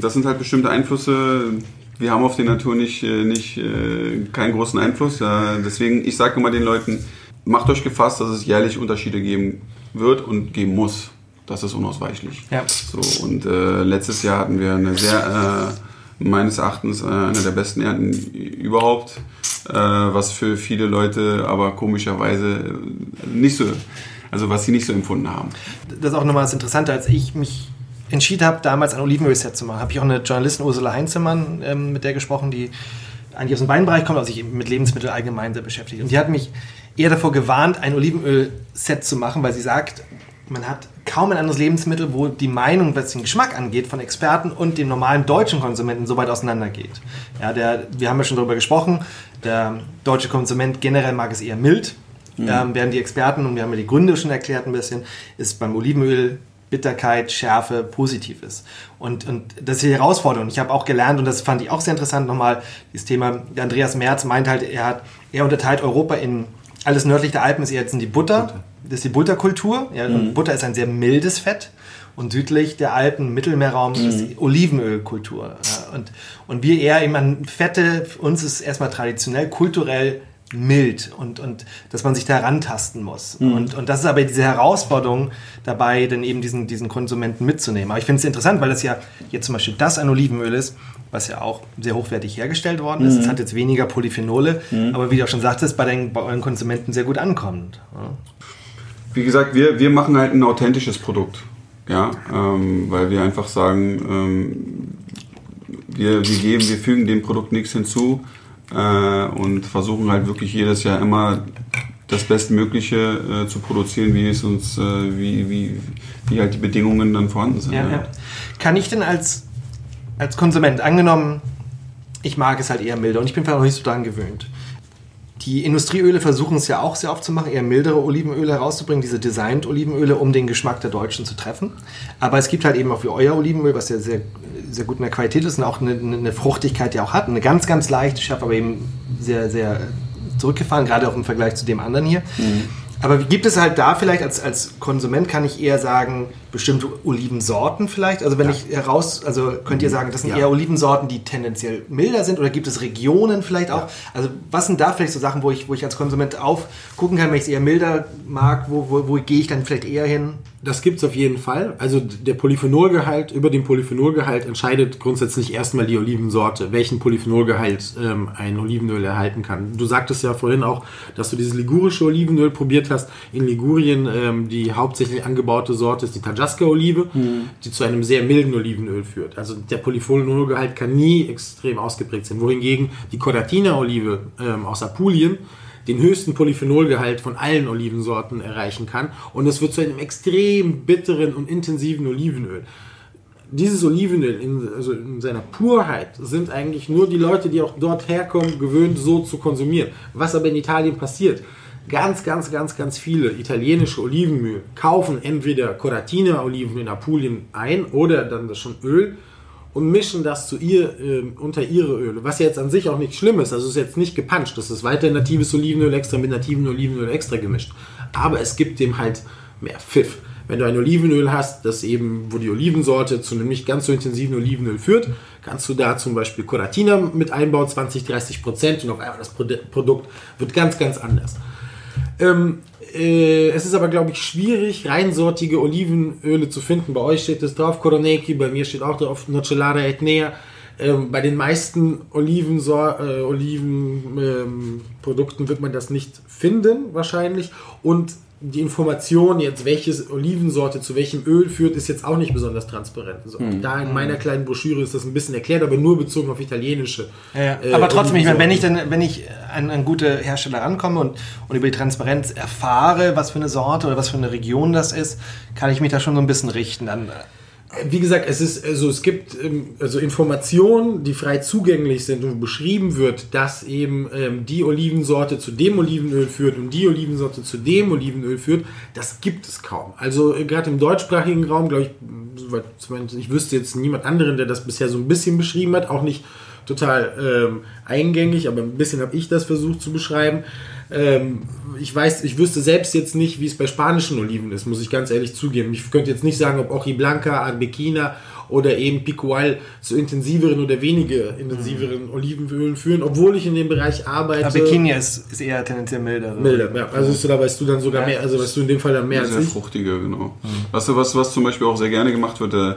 das sind halt bestimmte Einflüsse. Wir haben auf die Natur nicht, äh, nicht äh, keinen großen Einfluss. Äh, deswegen, ich sage immer den Leuten, macht euch gefasst, dass es jährlich Unterschiede geben wird und geben muss. Das ist unausweichlich. Ja. So, und äh, letztes Jahr hatten wir eine sehr, äh, meines Erachtens, äh, eine der besten Ernten überhaupt, äh, was für viele Leute aber komischerweise äh, nicht so, also was sie nicht so empfunden haben. Das ist auch nochmal das Interessante, als ich mich entschieden habe, damals ein Olivenöl-Set zu machen, habe ich auch eine Journalistin Ursula Heinzemann ähm, mit der gesprochen, die eigentlich aus dem Weinbereich kommt, also sich mit Lebensmitteln allgemein sehr beschäftigt. Und die hat mich eher davor gewarnt, ein Olivenöl-Set zu machen, weil sie sagt, man hat kaum ein anderes Lebensmittel, wo die Meinung, was den Geschmack angeht, von Experten und dem normalen deutschen Konsumenten so weit auseinandergeht. Ja, der, wir haben ja schon darüber gesprochen, der deutsche Konsument generell mag es eher mild, ähm, während die Experten, und wir haben ja die Gründe schon erklärt ein bisschen, ist beim Olivenöl Bitterkeit, Schärfe positiv ist. Und, und das ist die Herausforderung. Ich habe auch gelernt, und das fand ich auch sehr interessant, nochmal das Thema, der Andreas Merz meint halt, er, hat, er unterteilt Europa in alles nördlich der Alpen ist jetzt in die Butter, das ist die Butterkultur. Ja, und Butter ist ein sehr mildes Fett. Und südlich der Alpen, Mittelmeerraum, ist die Olivenölkultur. Ja, und, und wir eher eben an Fette, uns ist erstmal traditionell, kulturell mild und, und dass man sich da rantasten muss. Und, und das ist aber diese Herausforderung dabei, dann eben diesen, diesen Konsumenten mitzunehmen. Aber ich finde es interessant, weil das ja jetzt zum Beispiel das ein Olivenöl ist, was ja auch sehr hochwertig hergestellt worden ist. Es hat jetzt weniger Polyphenole, aber wie du auch schon sagtest, bei, den, bei euren Konsumenten sehr gut ankommt. Wie gesagt, wir, wir machen halt ein authentisches Produkt. Ja, ähm, weil wir einfach sagen, ähm, wir, wir geben, wir fügen dem Produkt nichts hinzu äh, und versuchen halt wirklich jedes Jahr immer das Bestmögliche äh, zu produzieren, wie es uns, äh, wie, wie, wie halt die Bedingungen dann vorhanden sind. Ja, ja. Kann ich denn als, als Konsument, angenommen, ich mag es halt eher milder und ich bin vielleicht noch nicht so daran gewöhnt. Die Industrieöle versuchen es ja auch sehr oft zu machen, eher mildere Olivenöle herauszubringen, diese Designed Olivenöle, um den Geschmack der Deutschen zu treffen. Aber es gibt halt eben auch wie euer Olivenöl, was ja sehr, sehr gut in der Qualität ist und auch eine, eine Fruchtigkeit ja auch hat. Eine ganz, ganz leichte, scharf, aber eben sehr, sehr zurückgefahren, gerade auch im Vergleich zu dem anderen hier. Aber wie gibt es halt da vielleicht als, als Konsument, kann ich eher sagen, bestimmte Olivensorten vielleicht? Also wenn ich heraus, also könnt ihr sagen, das sind Ja. eher Olivensorten, die tendenziell milder sind oder gibt es Regionen vielleicht auch? Also was sind da vielleicht so Sachen, wo ich, wo ich als Konsument aufgucken kann, wenn ich es eher milder mag, wo, wo, wo gehe ich dann vielleicht eher hin? Das gibt's auf jeden Fall. Also der Polyphenolgehalt, über den Polyphenolgehalt entscheidet grundsätzlich erstmal die Olivensorte, welchen Polyphenolgehalt ähm, ein Olivenöl erhalten kann. Du sagtest ja vorhin auch, dass du dieses ligurische Olivenöl probiert hast. In Ligurien ähm, die hauptsächlich angebaute Sorte ist die Tajasca-Olive, die zu einem sehr milden Olivenöl führt. Also der Polyphenolgehalt kann nie extrem ausgeprägt sein. Wohingegen die Cordatina-Olive ähm, aus Apulien den höchsten Polyphenolgehalt von allen Olivensorten erreichen kann. Und es wird zu einem extrem bitteren und intensiven Olivenöl. Dieses Olivenöl in, also in seiner Purheit sind eigentlich nur die Leute, die auch dort herkommen, gewöhnt, so zu konsumieren. Was aber in Italien passiert, ganz, ganz, ganz, ganz viele italienische Olivenmühlen kaufen entweder Coratina-Oliven in Apulien ein oder dann das schon Öl und mischen das zu ihr ähm, unter ihre Öle. Was jetzt an sich auch nicht schlimm ist. Also es ist jetzt nicht gepanscht. Das ist weiter natives Olivenöl extra mit nativen Olivenöl extra gemischt. Aber es gibt dem halt mehr Pfiff. Wenn du ein Olivenöl hast, das eben, wo die Olivensorte zu einem nicht ganz so intensiven Olivenöl führt, kannst du da zum Beispiel Coratina mit einbauen, 20, 30 Prozent und auf einmal das Produ- Produkt wird ganz, ganz anders. Ähm, äh, es ist aber, glaube ich, schwierig, reinsortige Olivenöle zu finden. Bei euch steht es drauf, Coroneki, bei mir steht auch drauf, Nocellada Etnea. Ähm, bei den meisten Olivensor äh, Olivenprodukten ähm, wird man das nicht finden, wahrscheinlich. Und die Information jetzt, welches Olivensorte zu welchem Öl führt, ist jetzt auch nicht besonders transparent. So, Da in meiner kleinen Broschüre ist das ein bisschen erklärt, aber nur bezogen auf italienische. äh, Aber trotzdem, ich meine, wenn ich dann, wenn ich an, an gute Hersteller rankomme und, und über die Transparenz erfahre, was für eine Sorte oder was für eine Region das ist, kann ich mich da schon so ein bisschen richten. Dann, Wie gesagt, es ist, also es gibt ähm, also Informationen, die frei zugänglich sind und beschrieben wird, dass eben ähm, die Olivensorte zu dem Olivenöl führt und die Olivensorte zu dem Olivenöl führt. Das gibt es kaum. Also äh, gerade im deutschsprachigen Raum, glaube ich, ich wüsste jetzt niemand anderen, der das bisher so ein bisschen beschrieben hat, auch nicht total ähm, eingängig, aber ein bisschen habe ich das versucht zu beschreiben. Ähm, ich weiß, ich wüsste selbst jetzt nicht, wie es bei spanischen Oliven ist, muss ich ganz ehrlich zugeben. Ich könnte jetzt nicht sagen, ob Oji Blanca, Arbequina oder eben Picual zu intensiveren oder weniger intensiveren mhm. Olivenölen führen, obwohl ich in dem Bereich arbeite. Arbequina ist, ist eher tendenziell milder. Milder, ja. Also ist, da weißt du dann sogar ja. mehr, also weißt du in dem Fall dann mehr sehr als ich. fruchtiger, genau. Mhm. Weißt du, was, was zum Beispiel auch sehr gerne gemacht wird, äh,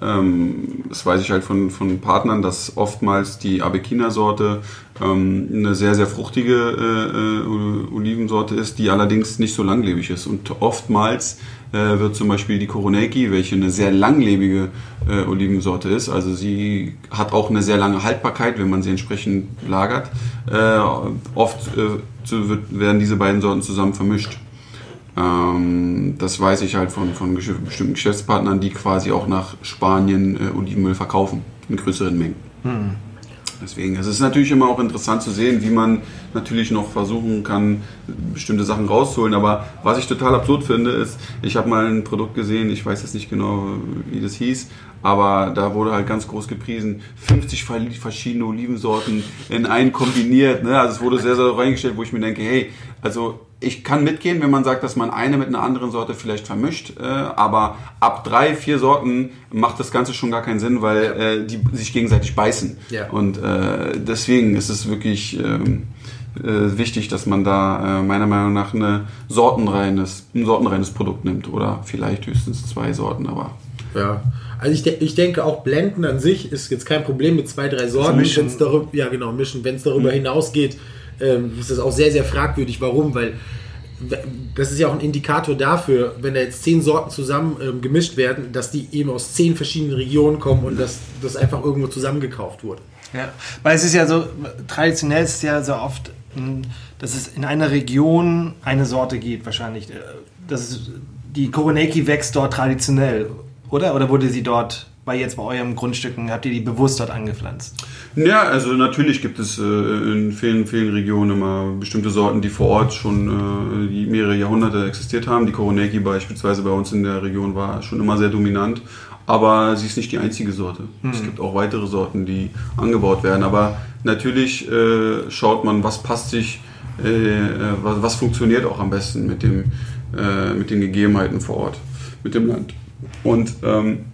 ähm, das weiß ich halt von, von Partnern, dass oftmals die Arbequina-Sorte ähm, eine sehr, sehr fruchtige äh, äh, Olivensorte ist, die allerdings nicht so langlebig ist. Und oftmals äh, wird zum Beispiel die Koroneki, welche eine sehr langlebige äh, Olivensorte ist, also sie hat auch eine sehr lange Haltbarkeit, wenn man sie entsprechend lagert. Äh, oft äh, wird, werden diese beiden Sorten zusammen vermischt. Ähm, das weiß ich halt von, von bestimmten Geschäftspartnern, die quasi auch nach Spanien äh, Olivenöl verkaufen in größeren Mengen. Hm. Deswegen, es ist natürlich immer auch interessant zu sehen, wie man natürlich noch versuchen kann, bestimmte Sachen rauszuholen. Aber was ich total absurd finde, ist, ich habe mal ein Produkt gesehen, ich weiß jetzt nicht genau, wie das hieß, aber da wurde halt ganz groß gepriesen, 50 verschiedene Olivensorten in einen kombiniert. Ne? Also es wurde sehr, sehr reingestellt, wo ich mir denke, hey, also ich kann mitgehen, wenn man sagt, dass man eine mit einer anderen Sorte vielleicht vermischt, äh, aber ab drei, vier Sorten macht das Ganze schon gar keinen Sinn, weil äh, die sich gegenseitig beißen. Ja. Und äh, deswegen ist es wirklich ähm, äh, wichtig, dass man da äh, meiner Meinung nach eine sortenreines, ein sortenreines Produkt nimmt oder vielleicht höchstens zwei Sorten, aber ja. Also ich, de ich denke auch Blenden an sich ist jetzt kein Problem mit zwei, drei Sorten. Mischen. Darüber, ja genau, mischen. Wenn es darüber mhm. hinausgeht, ähm, ist das auch sehr, sehr fragwürdig. Warum? Weil das ist ja auch ein Indikator dafür, wenn da jetzt zehn Sorten zusammen ähm, gemischt werden, dass die eben aus zehn verschiedenen Regionen kommen und dass das einfach irgendwo zusammengekauft wurde. Ja, weil es ist ja so, traditionell ist es ja so oft, hm, dass es in einer Region eine Sorte gibt, wahrscheinlich. Äh, das ist, die Koroneki wächst dort traditionell, oder? Oder wurde sie dort bei jetzt bei eurem Grundstücken, habt ihr die bewusst dort angepflanzt? Ja, also natürlich gibt es äh, in vielen, vielen Regionen immer bestimmte Sorten, die vor Ort schon äh, mehrere Jahrhunderte existiert haben. Die Koroneki beispielsweise bei uns in der Region war schon immer sehr dominant. Aber sie ist nicht die einzige Sorte. Mhm. Es gibt auch weitere Sorten, die angebaut werden. Aber natürlich äh, schaut man, was passt sich, äh, äh, was, was, funktioniert auch am besten mit, dem, äh, mit den Gegebenheiten vor Ort, mit dem Land. Und ähm,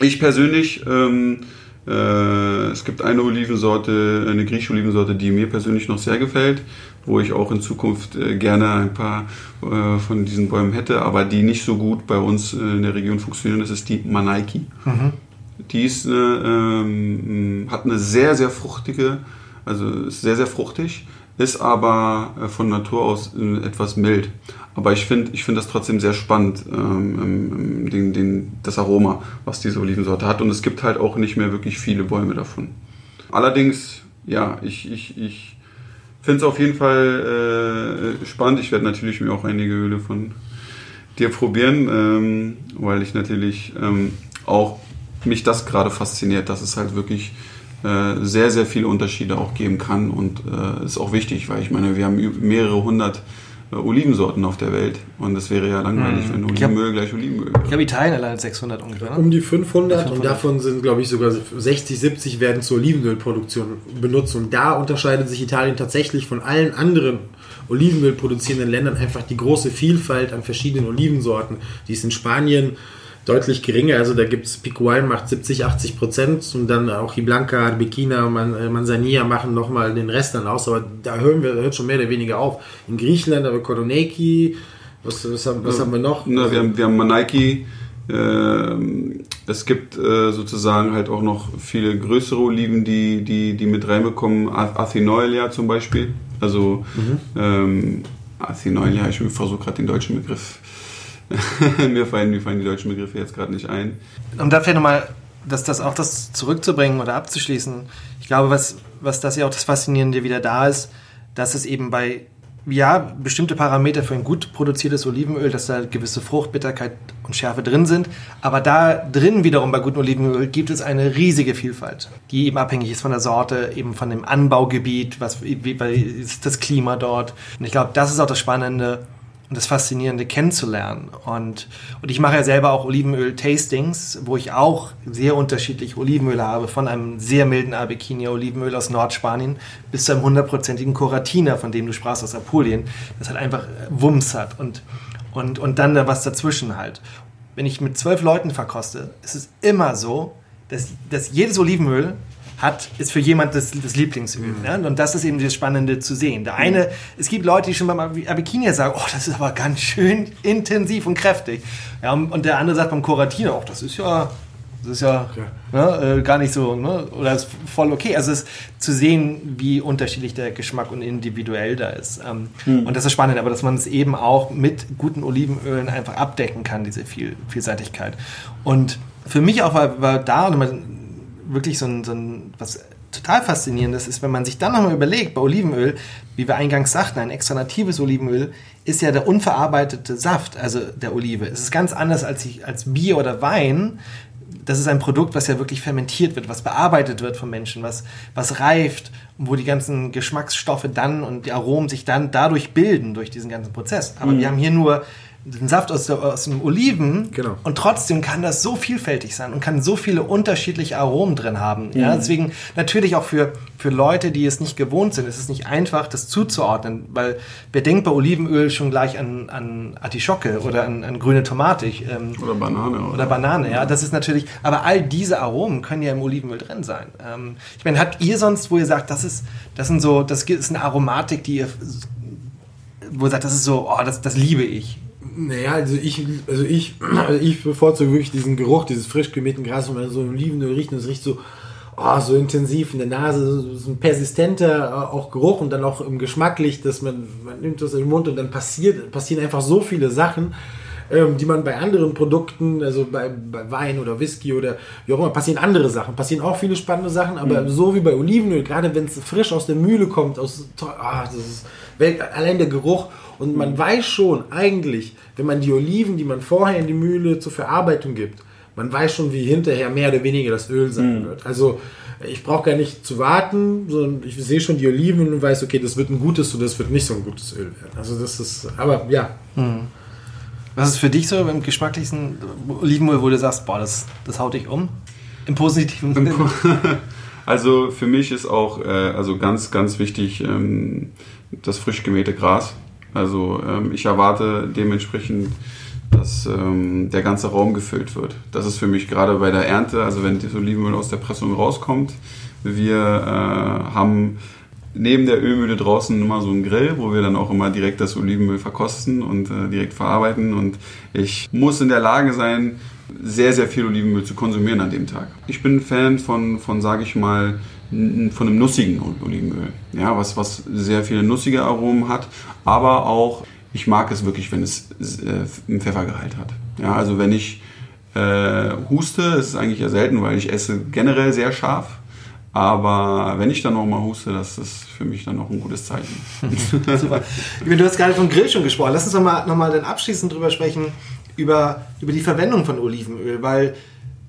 ich persönlich, ähm, äh, es gibt eine Olivensorte, eine griechische Olivensorte, die mir persönlich noch sehr gefällt, wo ich auch in Zukunft äh, gerne ein paar äh, von diesen Bäumen hätte, aber die nicht so gut bei uns äh, in der Region funktionieren. Das ist die Manaiki. Mhm. Die ist, ähm, hat eine sehr, sehr fruchtige, also ist sehr, sehr fruchtig, ist aber äh, von Natur aus äh, etwas mild. Aber ich finde ich find das trotzdem sehr spannend, ähm, den, den, das Aroma, was diese Olivensorte hat. Und es gibt halt auch nicht mehr wirklich viele Bäume davon. Allerdings, ja, ich, ich, ich finde es auf jeden Fall äh, spannend. Ich werde natürlich mir auch einige Öle von dir probieren, ähm, weil ich natürlich ähm, auch mich das gerade fasziniert, dass es halt wirklich äh, sehr, sehr viele Unterschiede auch geben kann und äh, ist auch wichtig, weil ich meine, wir haben mehrere hundert Olivensorten auf der Welt. Und das wäre ja langweilig, mhm. wenn Olivenöl hab, gleich Olivenöl wäre. Ich glaube, Italien allein 600 ungefähr. Ne? Um die 500, 500, und davon sind, glaube ich, sogar 60, 70 werden zur Olivenölproduktion benutzt. Und da unterscheidet sich Italien tatsächlich von allen anderen Olivenöl produzierenden Ländern einfach die große Vielfalt an verschiedenen Olivensorten, die es in Spanien deutlich geringer. Also da gibt es Picual macht 70, 80 Prozent und dann auch Hiblanca, Bikina, Man, äh, Manzanilla machen nochmal den Rest dann aus. Aber da hören wir, hört schon mehr oder weniger auf. In Griechenland aber Kodoneki, was, was, haben, was ja, haben wir noch? Na, wir, haben, wir haben Manaiki. Äh, es gibt äh, sozusagen halt auch noch viele größere Oliven, die, die, die mit reinbekommen. Athenoilia zum Beispiel. Also mhm. ähm, Athenoilia, ich versuche gerade den deutschen Begriff mir, fallen, mir fallen die deutschen Begriffe jetzt gerade nicht ein. Um da vielleicht nochmal das, das auch das zurückzubringen oder abzuschließen, ich glaube, was, was das ja auch das Faszinierende wieder da ist, dass es eben bei ja, bestimmte Parameter für ein gut produziertes Olivenöl, dass da gewisse Frucht, Bitterkeit und Schärfe drin sind. Aber da drin wiederum bei gutem Olivenöl gibt es eine riesige Vielfalt, die eben abhängig ist von der Sorte, eben von dem Anbaugebiet, was wie ist das Klima dort. Und ich glaube, das ist auch das Spannende und das Faszinierende kennenzulernen. Und, und ich mache ja selber auch Olivenöl-Tastings, wo ich auch sehr unterschiedliche Olivenöle habe, von einem sehr milden Arbequinia-Olivenöl aus Nordspanien bis zu einem hundertprozentigen Coratina, von dem du sprachst aus Apulien, das halt einfach Wumms hat und, und, und dann da was dazwischen halt. Wenn ich mit zwölf Leuten verkoste, ist es immer so, dass, dass jedes Olivenöl hat, ist für jemand das, das Lieblingsöl. Mhm. Ne? Und das ist eben das Spannende zu sehen. Der eine, es gibt Leute, die schon beim Abikinia sagen, oh, das ist aber ganz schön intensiv und kräftig. Ja, und der andere sagt beim Coratina, oh, das ist ja, das ist ja okay. ne, äh, gar nicht so, ne, oder ist voll okay. Also es ist zu sehen, wie unterschiedlich der Geschmack und individuell da ist. Ähm, mhm. Und das ist spannend, aber dass man es eben auch mit guten Olivenölen einfach abdecken kann, diese Viel Vielseitigkeit. Und für mich auch war, war da, wirklich so ein, so ein was total faszinierendes ist, wenn man sich dann nochmal überlegt, bei Olivenöl, wie wir eingangs sagten, ein extra natives Olivenöl ist ja der unverarbeitete Saft, also der Olive. Es ist ganz anders als, als Bier oder Wein. Das ist ein Produkt, was ja wirklich fermentiert wird, was bearbeitet wird von Menschen, was, was reift, wo die ganzen Geschmacksstoffe dann und die Aromen sich dann dadurch bilden, durch diesen ganzen Prozess. Aber mhm. wir haben hier nur den Saft aus, der, aus dem Oliven genau. und trotzdem kann das so vielfältig sein und kann so viele unterschiedliche Aromen drin haben. Mhm. Ja, deswegen natürlich auch für, für Leute, die es nicht gewohnt sind, ist es nicht einfach, das zuzuordnen, weil wer denkt bei Olivenöl schon gleich an, an Artischocke oder an, an grüne Tomate. Ähm, oder Banane. Oder, oder Banane, ja. Das ist natürlich, aber all diese Aromen können ja im Olivenöl drin sein. Ähm, ich meine, habt ihr sonst, wo ihr sagt, das ist, das sind so, das ist eine Aromatik, die ihr, wo ihr sagt, das ist so, oh, das, das liebe ich. Naja, also ich, also ich, also ich bevorzuge wirklich diesen Geruch, dieses frisch gemähten Gras, wenn man so Olivenöl riecht und es riecht so, oh, so intensiv in der Nase, so ein persistenter äh, auch Geruch und dann auch im Geschmacklich, dass man, man nimmt das in den Mund und dann passiert, passieren einfach so viele Sachen, ähm, die man bei anderen Produkten, also bei, bei, Wein oder Whisky oder wie auch immer, passieren andere Sachen, passieren auch viele spannende Sachen, aber mhm. so wie bei Olivenöl, gerade wenn es frisch aus der Mühle kommt, aus, ah, das ist allein der Geruch und man weiß schon eigentlich, wenn man die Oliven, die man vorher in die Mühle zur Verarbeitung gibt, man weiß schon, wie hinterher mehr oder weniger das Öl sein mhm. wird. Also ich brauche gar nicht zu warten, sondern ich sehe schon die Oliven und weiß, okay, das wird ein gutes oder das wird nicht so ein gutes Öl werden. Also das ist, aber ja. Mhm. Was ist für dich so im geschmacklichsten Olivenöl, wo du sagst, boah, das, das haut dich um? Im positiven Sinne? Also für mich ist auch äh, also ganz, ganz wichtig ähm, das frisch gemähte Gras. Also ähm, ich erwarte dementsprechend, dass ähm, der ganze Raum gefüllt wird. Das ist für mich gerade bei der Ernte, also wenn das Olivenöl aus der Pressung rauskommt, wir äh, haben neben der Ölmühle draußen immer so einen Grill, wo wir dann auch immer direkt das Olivenöl verkosten und äh, direkt verarbeiten. Und ich muss in der Lage sein, sehr, sehr viel Olivenöl zu konsumieren an dem Tag. Ich bin Fan von, von sage ich mal, von einem nussigen Olivenöl, ja, was, was sehr viele nussige Aromen hat, aber auch, ich mag es wirklich, wenn es äh, einen Pfeffergehalt hat. Ja, also wenn ich äh, huste, das ist eigentlich ja selten, weil ich esse generell sehr scharf, aber wenn ich dann noch mal huste, das ist für mich dann noch ein gutes Zeichen. Super. Du hast gerade vom Grill schon gesprochen. Lass uns noch mal, noch mal dann abschließend drüber sprechen, über, über die Verwendung von Olivenöl, weil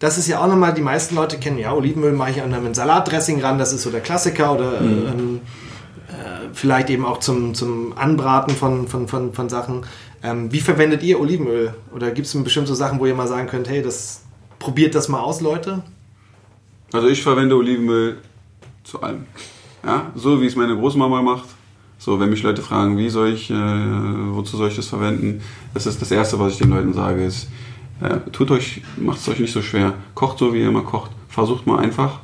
das ist ja auch nochmal, die meisten Leute kennen ja Olivenöl, mache ich an einem Salatdressing ran, das ist so der Klassiker oder mhm. ähm, äh, vielleicht eben auch zum, zum Anbraten von, von, von, von Sachen. Ähm, wie verwendet ihr Olivenöl? Oder gibt es bestimmt so Sachen, wo ihr mal sagen könnt, hey, das probiert das mal aus, Leute? Also ich verwende Olivenöl zu allem. Ja, so wie es meine Großmama macht. So, wenn mich Leute fragen, wie soll ich, äh, wozu soll ich das verwenden, das ist das Erste, was ich den Leuten sage, ist, tut euch, macht es euch nicht so schwer. Kocht so, wie ihr immer kocht. Versucht mal einfach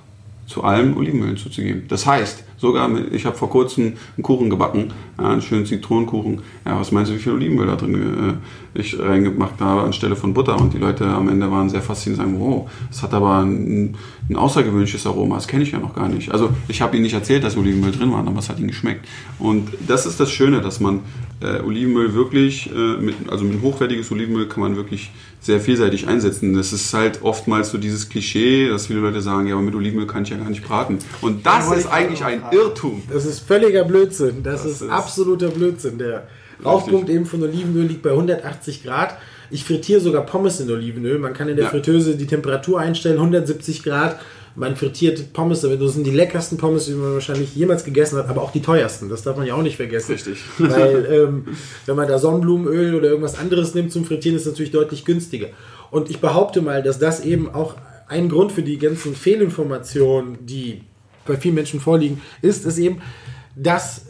zu allem Olivenöl zuzugeben. Das heißt, sogar, ich habe vor kurzem einen Kuchen gebacken, einen schönen Zitronenkuchen. Ja, was meinst du, wie viel Olivenöl da drin äh, ich reingemacht habe anstelle von Butter? Und die Leute am Ende waren sehr fasziniert und sagen, wow, das hat aber ein, ein außergewöhnliches Aroma, das kenne ich ja noch gar nicht. Also ich habe ihnen nicht erzählt, dass Olivenöl drin war, aber es hat ihnen geschmeckt. Und das ist das Schöne, dass man äh, Olivenöl wirklich, äh, mit, also mit hochwertiges Olivenöl kann man wirklich sehr vielseitig einsetzen. Das ist halt oftmals so dieses Klischee, dass viele Leute sagen, ja, aber mit Olivenöl kann ich ja gar nicht braten. Und das ist eigentlich ein Irrtum. Das ist völliger Blödsinn. Das, das ist, ist, absoluter Blödsinn. Der Rauchpunkt eben von Olivenöl liegt bei 180 Grad. Ich frittiere sogar Pommes in Olivenöl. Man kann in der ja. Fritteuse die Temperatur einstellen, 170 Grad. man frittiert Pommes damit. Das sind die leckersten Pommes, die man wahrscheinlich jemals gegessen hat, aber auch die teuersten. Das darf man ja auch nicht vergessen. Richtig. Weil, ähm, wenn man da Sonnenblumenöl oder irgendwas anderes nimmt zum Frittieren, ist es natürlich deutlich günstiger. Und ich behaupte mal, dass das eben auch ein Grund für die ganzen Fehlinformationen, die bei vielen Menschen vorliegen, ist es eben, dass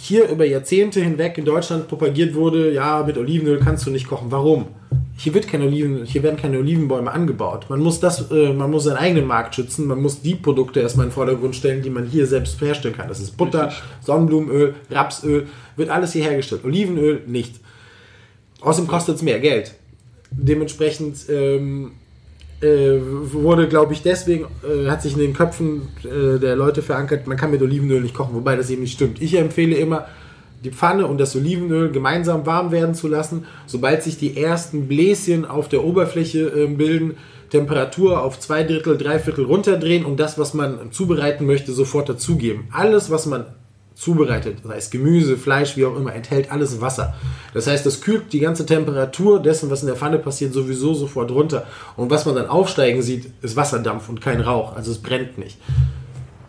hier über Jahrzehnte hinweg in Deutschland propagiert wurde, ja, mit Olivenöl kannst du nicht kochen. Warum? Hier, wird kein Oliven, hier werden keine Olivenbäume angebaut. Man muss, das, äh, man muss seinen eigenen Markt schützen, man muss die Produkte erstmal in den Vordergrund stellen, die man hier selbst herstellen kann. Das ist Butter, Richtig. Sonnenblumenöl, Rapsöl, wird alles hier hergestellt. Olivenöl nicht. Außerdem kostet es mehr Geld. Dementsprechend ähm, äh, wurde, glaube ich, deswegen, äh, hat sich in den Köpfen äh, der Leute verankert, man kann mit Olivenöl nicht kochen, wobei das eben nicht stimmt. Ich empfehle immer, die Pfanne und das Olivenöl gemeinsam warm werden zu lassen. Sobald sich die ersten Bläschen auf der Oberfläche äh, bilden, Temperatur auf zwei Drittel, drei Viertel runterdrehen und das, was man zubereiten möchte, sofort dazugeben. Alles, was man zubereitet, sei es Gemüse, Fleisch, wie auch immer, enthält alles Wasser. Das heißt, das kühlt die ganze Temperatur dessen, was in der Pfanne passiert, sowieso sofort runter. Und was man dann aufsteigen sieht, ist Wasserdampf und kein Rauch. Also es brennt nicht.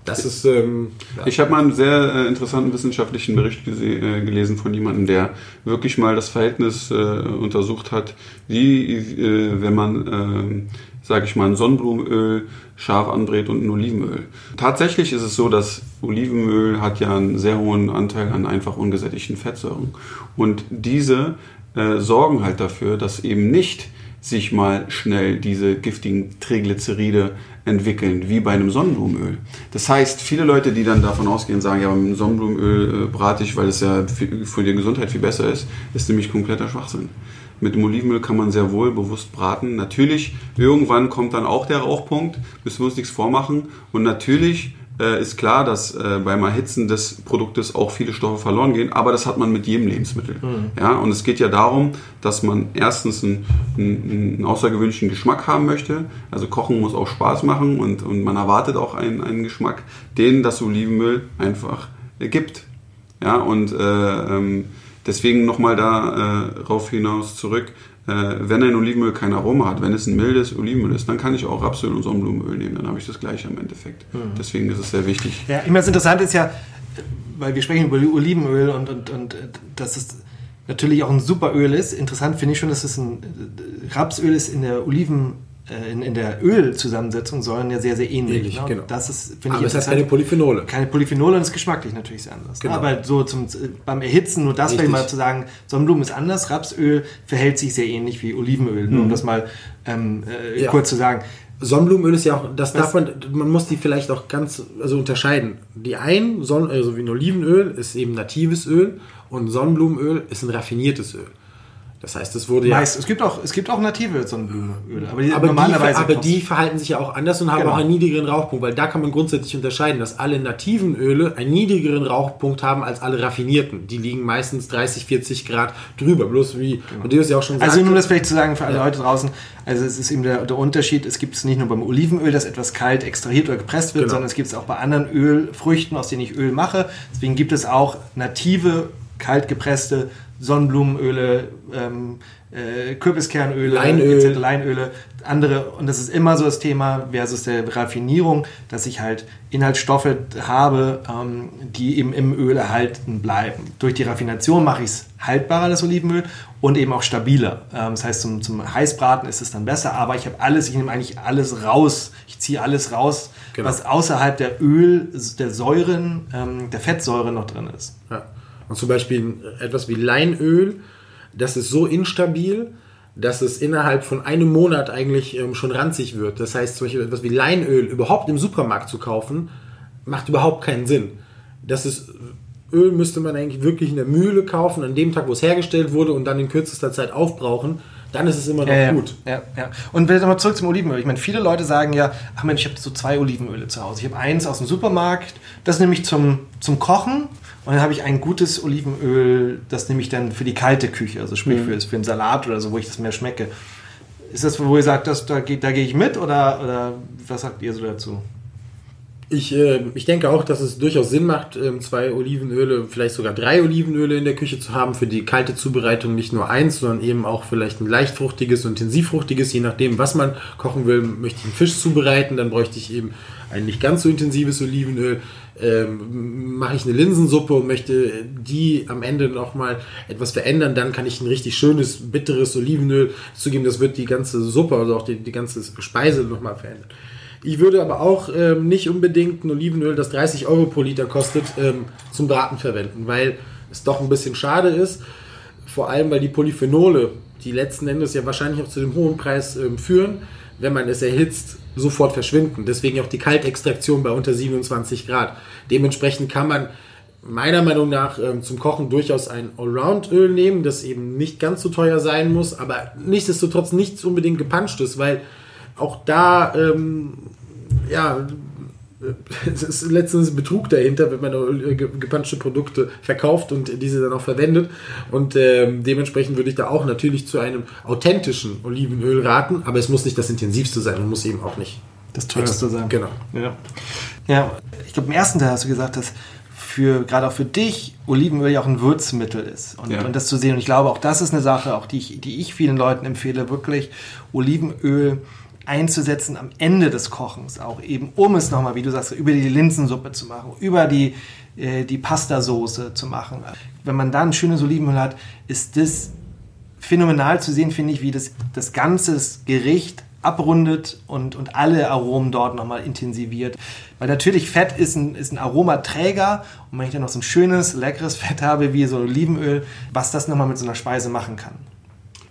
Das ist. Ähm, ja. Ich habe mal einen sehr äh, interessanten wissenschaftlichen Bericht äh, gelesen von jemandem, der wirklich mal das Verhältnis äh, untersucht hat, wie, äh, wenn man, äh, sage ich mal, ein Sonnenblumenöl scharf anbrät und ein Olivenöl. Tatsächlich ist es so, dass Olivenöl hat ja einen sehr hohen Anteil an einfach ungesättigten Fettsäuren. Und diese äh, sorgen halt dafür, dass eben nicht sich mal schnell diese giftigen Triglyceride entwickeln, wie bei einem Sonnenblumenöl. Das heißt, viele Leute, die dann davon ausgehen, sagen, ja, mit Sonnenblumenöl äh, brate ich, weil es ja für die Gesundheit viel besser ist, ist nämlich kompletter Schwachsinn. Mit dem Olivenöl kann man sehr wohl bewusst braten. Natürlich, irgendwann kommt dann auch der Rauchpunkt, müssen wir uns nichts vormachen. Und natürlich äh, ist klar, dass äh, beim Erhitzen des Produktes auch viele Stoffe verloren gehen, aber das hat man mit jedem Lebensmittel. Ja, und es geht ja darum, dass man erstens einen, einen, einen außergewöhnlichen Geschmack haben möchte. Also Kochen muss auch Spaß machen und, und man erwartet auch einen, einen Geschmack, den das Olivenöl einfach äh, gibt. Ja, und äh, ähm, deswegen nochmal darauf hinaus zurück, äh, wenn ein Olivenöl kein Aroma hat, wenn es ein mildes Olivenöl ist, dann kann ich auch Rapsöl und Sonnenblumenöl nehmen, dann habe ich das gleiche im Endeffekt. Deswegen ist es sehr wichtig. Ja, immer das Interessante ist ja, weil wir sprechen über Olivenöl und, und, und äh, dass es natürlich auch ein super Öl ist. Interessant finde ich schon, dass es ein äh, Rapsöl ist in der Oliven, äh, in, in der Ölzusammensetzung, sollen ja sehr, sehr ähnlich. Ähnlich, ne? Genau. Das ist, finde Aber ich, es hat keine Polyphenole. keine Polyphenole und ist geschmacklich natürlich sehr anders. Genau. Aber so zum, beim Erhitzen, nur das vielleicht mal zu sagen, Sonnenblumen ist anders, Rapsöl verhält sich sehr ähnlich wie Olivenöl. Nur um das mal ähm, äh, Mhm. Ja. kurz zu sagen. Sonnenblumenöl ist ja auch, das Was? darf man, man muss die vielleicht auch ganz also unterscheiden. Die einen, Sonnen, also wie ein Olivenöl, ist eben natives Öl und Sonnenblumenöl ist ein raffiniertes Öl. Das heißt, es wurde ja. Meist, es, gibt auch, es gibt auch native Sonnenblumenöle, aber die aber, die, normalerweise aber kommst- die verhalten sich ja auch anders und haben Genau. auch einen niedrigeren Rauchpunkt, weil da kann man grundsätzlich unterscheiden, dass alle nativen Öle einen niedrigeren Rauchpunkt haben als alle raffinierten. Die liegen meistens 30, 40 Grad drüber. Bloß wie Matthäus ja auch schon Also sagte. nur um das vielleicht zu sagen für alle Ja. Leute draußen, also es ist eben der, der Unterschied, es gibt es nicht nur beim Olivenöl, das etwas kalt extrahiert oder gepresst wird, Genau. sondern es gibt es auch bei anderen Ölfrüchten, aus denen ich Öl mache. Deswegen gibt es auch native, kalt gepresste Sonnenblumenöle, ähm, äh, Kürbiskernöle, Leinöl. Leinöle, andere. Und das ist immer so das Thema versus der Raffinierung, dass ich halt Inhaltsstoffe habe, ähm, die eben im Öl erhalten bleiben. Durch die Raffination mache ich es haltbarer, das Olivenöl, und eben auch stabiler. Ähm, das heißt, zum, zum Heißbraten ist es dann besser, aber ich habe alles, ich nehme eigentlich alles raus. Ich ziehe alles raus, Genau. was außerhalb der Öl, der Säuren, ähm, der Fettsäure noch drin ist. Ja. Und zum Beispiel etwas wie Leinöl, das ist so instabil, dass es innerhalb von einem Monat eigentlich ähm, schon ranzig wird. Das heißt, zum Beispiel etwas wie Leinöl überhaupt im Supermarkt zu kaufen, macht überhaupt keinen Sinn. Das ist Öl müsste man eigentlich wirklich in der Mühle kaufen, an dem Tag, wo es hergestellt wurde und dann in kürzester Zeit aufbrauchen. Dann ist es immer noch Ja, gut. Ja, ja. Und wenn nochmal zurück zum Olivenöl. Ich meine, viele Leute sagen ja, ach Mensch, ich habe so zwei Olivenöle zu Hause. Ich habe eins aus dem Supermarkt, das nehme ich zum, zum Kochen. Und dann habe ich ein gutes Olivenöl, das nehme ich dann für die kalte Küche, also sprich für, für einen Salat oder so, wo ich das mehr schmecke. Ist das, wo ihr sagt, das, da, da gehe ich mit oder, oder was sagt ihr so dazu? Ich, äh, ich denke auch, dass es durchaus Sinn macht, ähm, zwei Olivenöle, vielleicht sogar drei Olivenöle in der Küche zu haben für die kalte Zubereitung. Nicht nur eins, sondern eben auch vielleicht ein leichtfruchtiges und intensivfruchtiges, je nachdem, was man kochen will. Möchte ich einen Fisch zubereiten, dann bräuchte ich eben ein nicht ganz so intensives Olivenöl. Ähm, mache ich eine Linsensuppe und möchte die am Ende nochmal etwas verändern, dann kann ich ein richtig schönes, bitteres Olivenöl zugeben. Das wird die ganze Suppe, also auch die, die ganze Speise nochmal verändern. Ich würde aber auch ähm, nicht unbedingt ein Olivenöl, das 30 Euro pro Liter kostet, ähm, zum Braten verwenden, weil es doch ein bisschen schade ist. Vor allem, weil die Polyphenole, die letzten Endes ja wahrscheinlich auch zu dem hohen Preis ähm, führen, wenn man es erhitzt, sofort verschwinden. Deswegen auch die Kaltextraktion bei unter 27 Grad. Dementsprechend kann man meiner Meinung nach ähm, zum Kochen durchaus ein Allround-Öl nehmen, das eben nicht ganz so teuer sein muss, aber nichtsdestotrotz nichts unbedingt gepanscht ist, weil auch da, ähm, ja, es ist letztens Betrug dahinter, wenn man äh, gepanschte Produkte verkauft und diese dann auch verwendet. Und ähm, dementsprechend würde ich da auch natürlich zu einem authentischen Olivenöl raten, aber es muss nicht das intensivste sein und muss eben auch nicht das teuerste sein. Genau. Ja, ja ich glaube, im ersten Teil hast du gesagt, dass für, gerade auch für dich Olivenöl ja auch ein Würzmittel ist. Und, ja. und das zu sehen. Und ich glaube, auch das ist eine Sache, auch die ich, die ich vielen Leuten empfehle, wirklich Olivenöl einzusetzen am Ende des Kochens, auch eben, um es nochmal, wie du sagst, über die Linsensuppe zu machen, über die, äh, die Pastasoße zu machen. Wenn man da ein schönes Olivenöl hat, ist das phänomenal zu sehen, finde ich, wie das, das ganze Gericht abrundet und, und alle Aromen dort nochmal intensiviert. Weil natürlich Fett ist ein, ist ein Aromaträger und wenn ich dann noch so ein schönes, leckeres Fett habe, wie so Olivenöl, was das nochmal mit so einer Speise machen kann.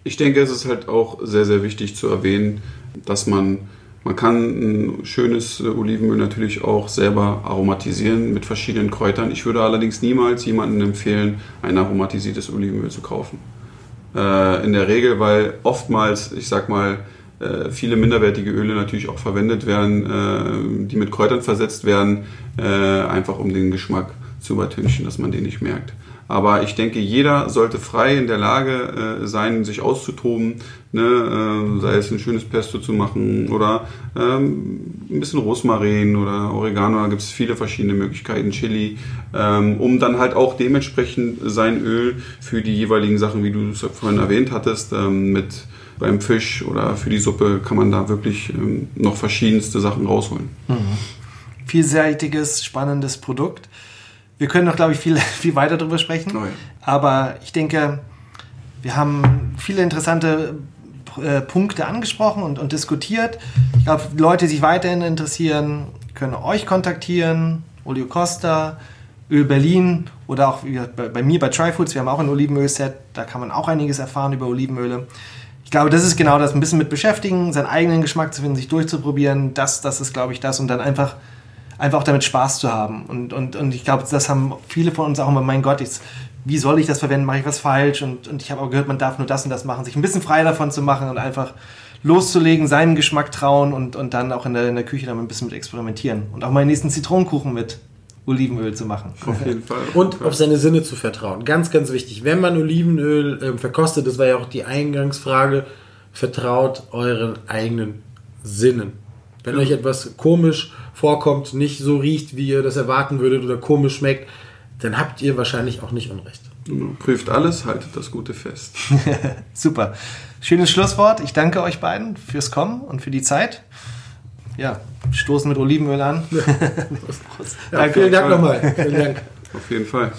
Ich denke, es ist halt auch sehr, sehr wichtig zu erwähnen, dass man, man kann ein schönes Olivenöl natürlich auch selber aromatisieren mit verschiedenen Kräutern. Ich würde allerdings niemals jemandem empfehlen, ein aromatisiertes Olivenöl zu kaufen. Äh, in der Regel, weil oftmals, ich sag mal, äh, viele minderwertige Öle natürlich auch verwendet werden, äh, die mit Kräutern versetzt werden, äh, einfach um den Geschmack zu übertünchen, dass man den nicht merkt. Aber ich denke, jeder sollte frei in der Lage äh, sein, sich auszutoben, ne? äh, sei es ein schönes Pesto zu machen oder ähm, ein bisschen Rosmarin oder Oregano, da gibt es viele verschiedene Möglichkeiten, Chili, ähm, um dann halt auch dementsprechend sein Öl für die jeweiligen Sachen, wie du es vorhin erwähnt hattest, ähm, mit beim Fisch oder für die Suppe kann man da wirklich ähm, noch verschiedenste Sachen rausholen. Mhm. Vielseitiges, spannendes Produkt. Wir können noch, glaube ich, viel, viel weiter darüber sprechen. Oh ja. Aber ich denke, wir haben viele interessante äh, Punkte angesprochen und, und diskutiert. Ich glaube, Leute, die sich weiterhin interessieren, können euch kontaktieren. Olio Costa, Öl Berlin oder auch bei, bei mir bei Tryfoods. Wir haben auch ein Olivenöl-Set. Da kann man auch einiges erfahren über Olivenöle. Ich glaube, das ist genau das, ein bisschen mit beschäftigen, seinen eigenen Geschmack zu finden, sich durchzuprobieren. Das, das ist, glaube ich, das. Und dann einfach einfach auch damit Spaß zu haben. Und, und, und ich glaube, das haben viele von uns auch immer, mein Gott, jetzt, wie soll ich das verwenden? Mache ich was falsch? Und, und ich habe auch gehört, man darf nur das und das machen, sich ein bisschen frei davon zu machen und einfach loszulegen, seinem Geschmack trauen und, und dann auch in der, in der Küche dann ein bisschen mit experimentieren. Und auch meinen nächsten Zitronenkuchen mit Olivenöl zu machen. Auf jeden Fall. Und auf seine Sinne zu vertrauen. Ganz, ganz wichtig. Wenn man Olivenöl äh, verkostet, das war ja auch die Eingangsfrage, vertraut euren eigenen Sinnen. Wenn ja. euch etwas komisch vorkommt, nicht so riecht, wie ihr das erwarten würdet oder komisch schmeckt, dann habt ihr wahrscheinlich auch nicht Unrecht. Prüft alles, haltet das Gute fest. Super. Schönes Schlusswort. Ich danke euch beiden fürs Kommen und für die Zeit. Ja, stoßen mit Olivenöl an. ja, vielen Dank nochmal. Vielen Dank. Auf jeden Fall.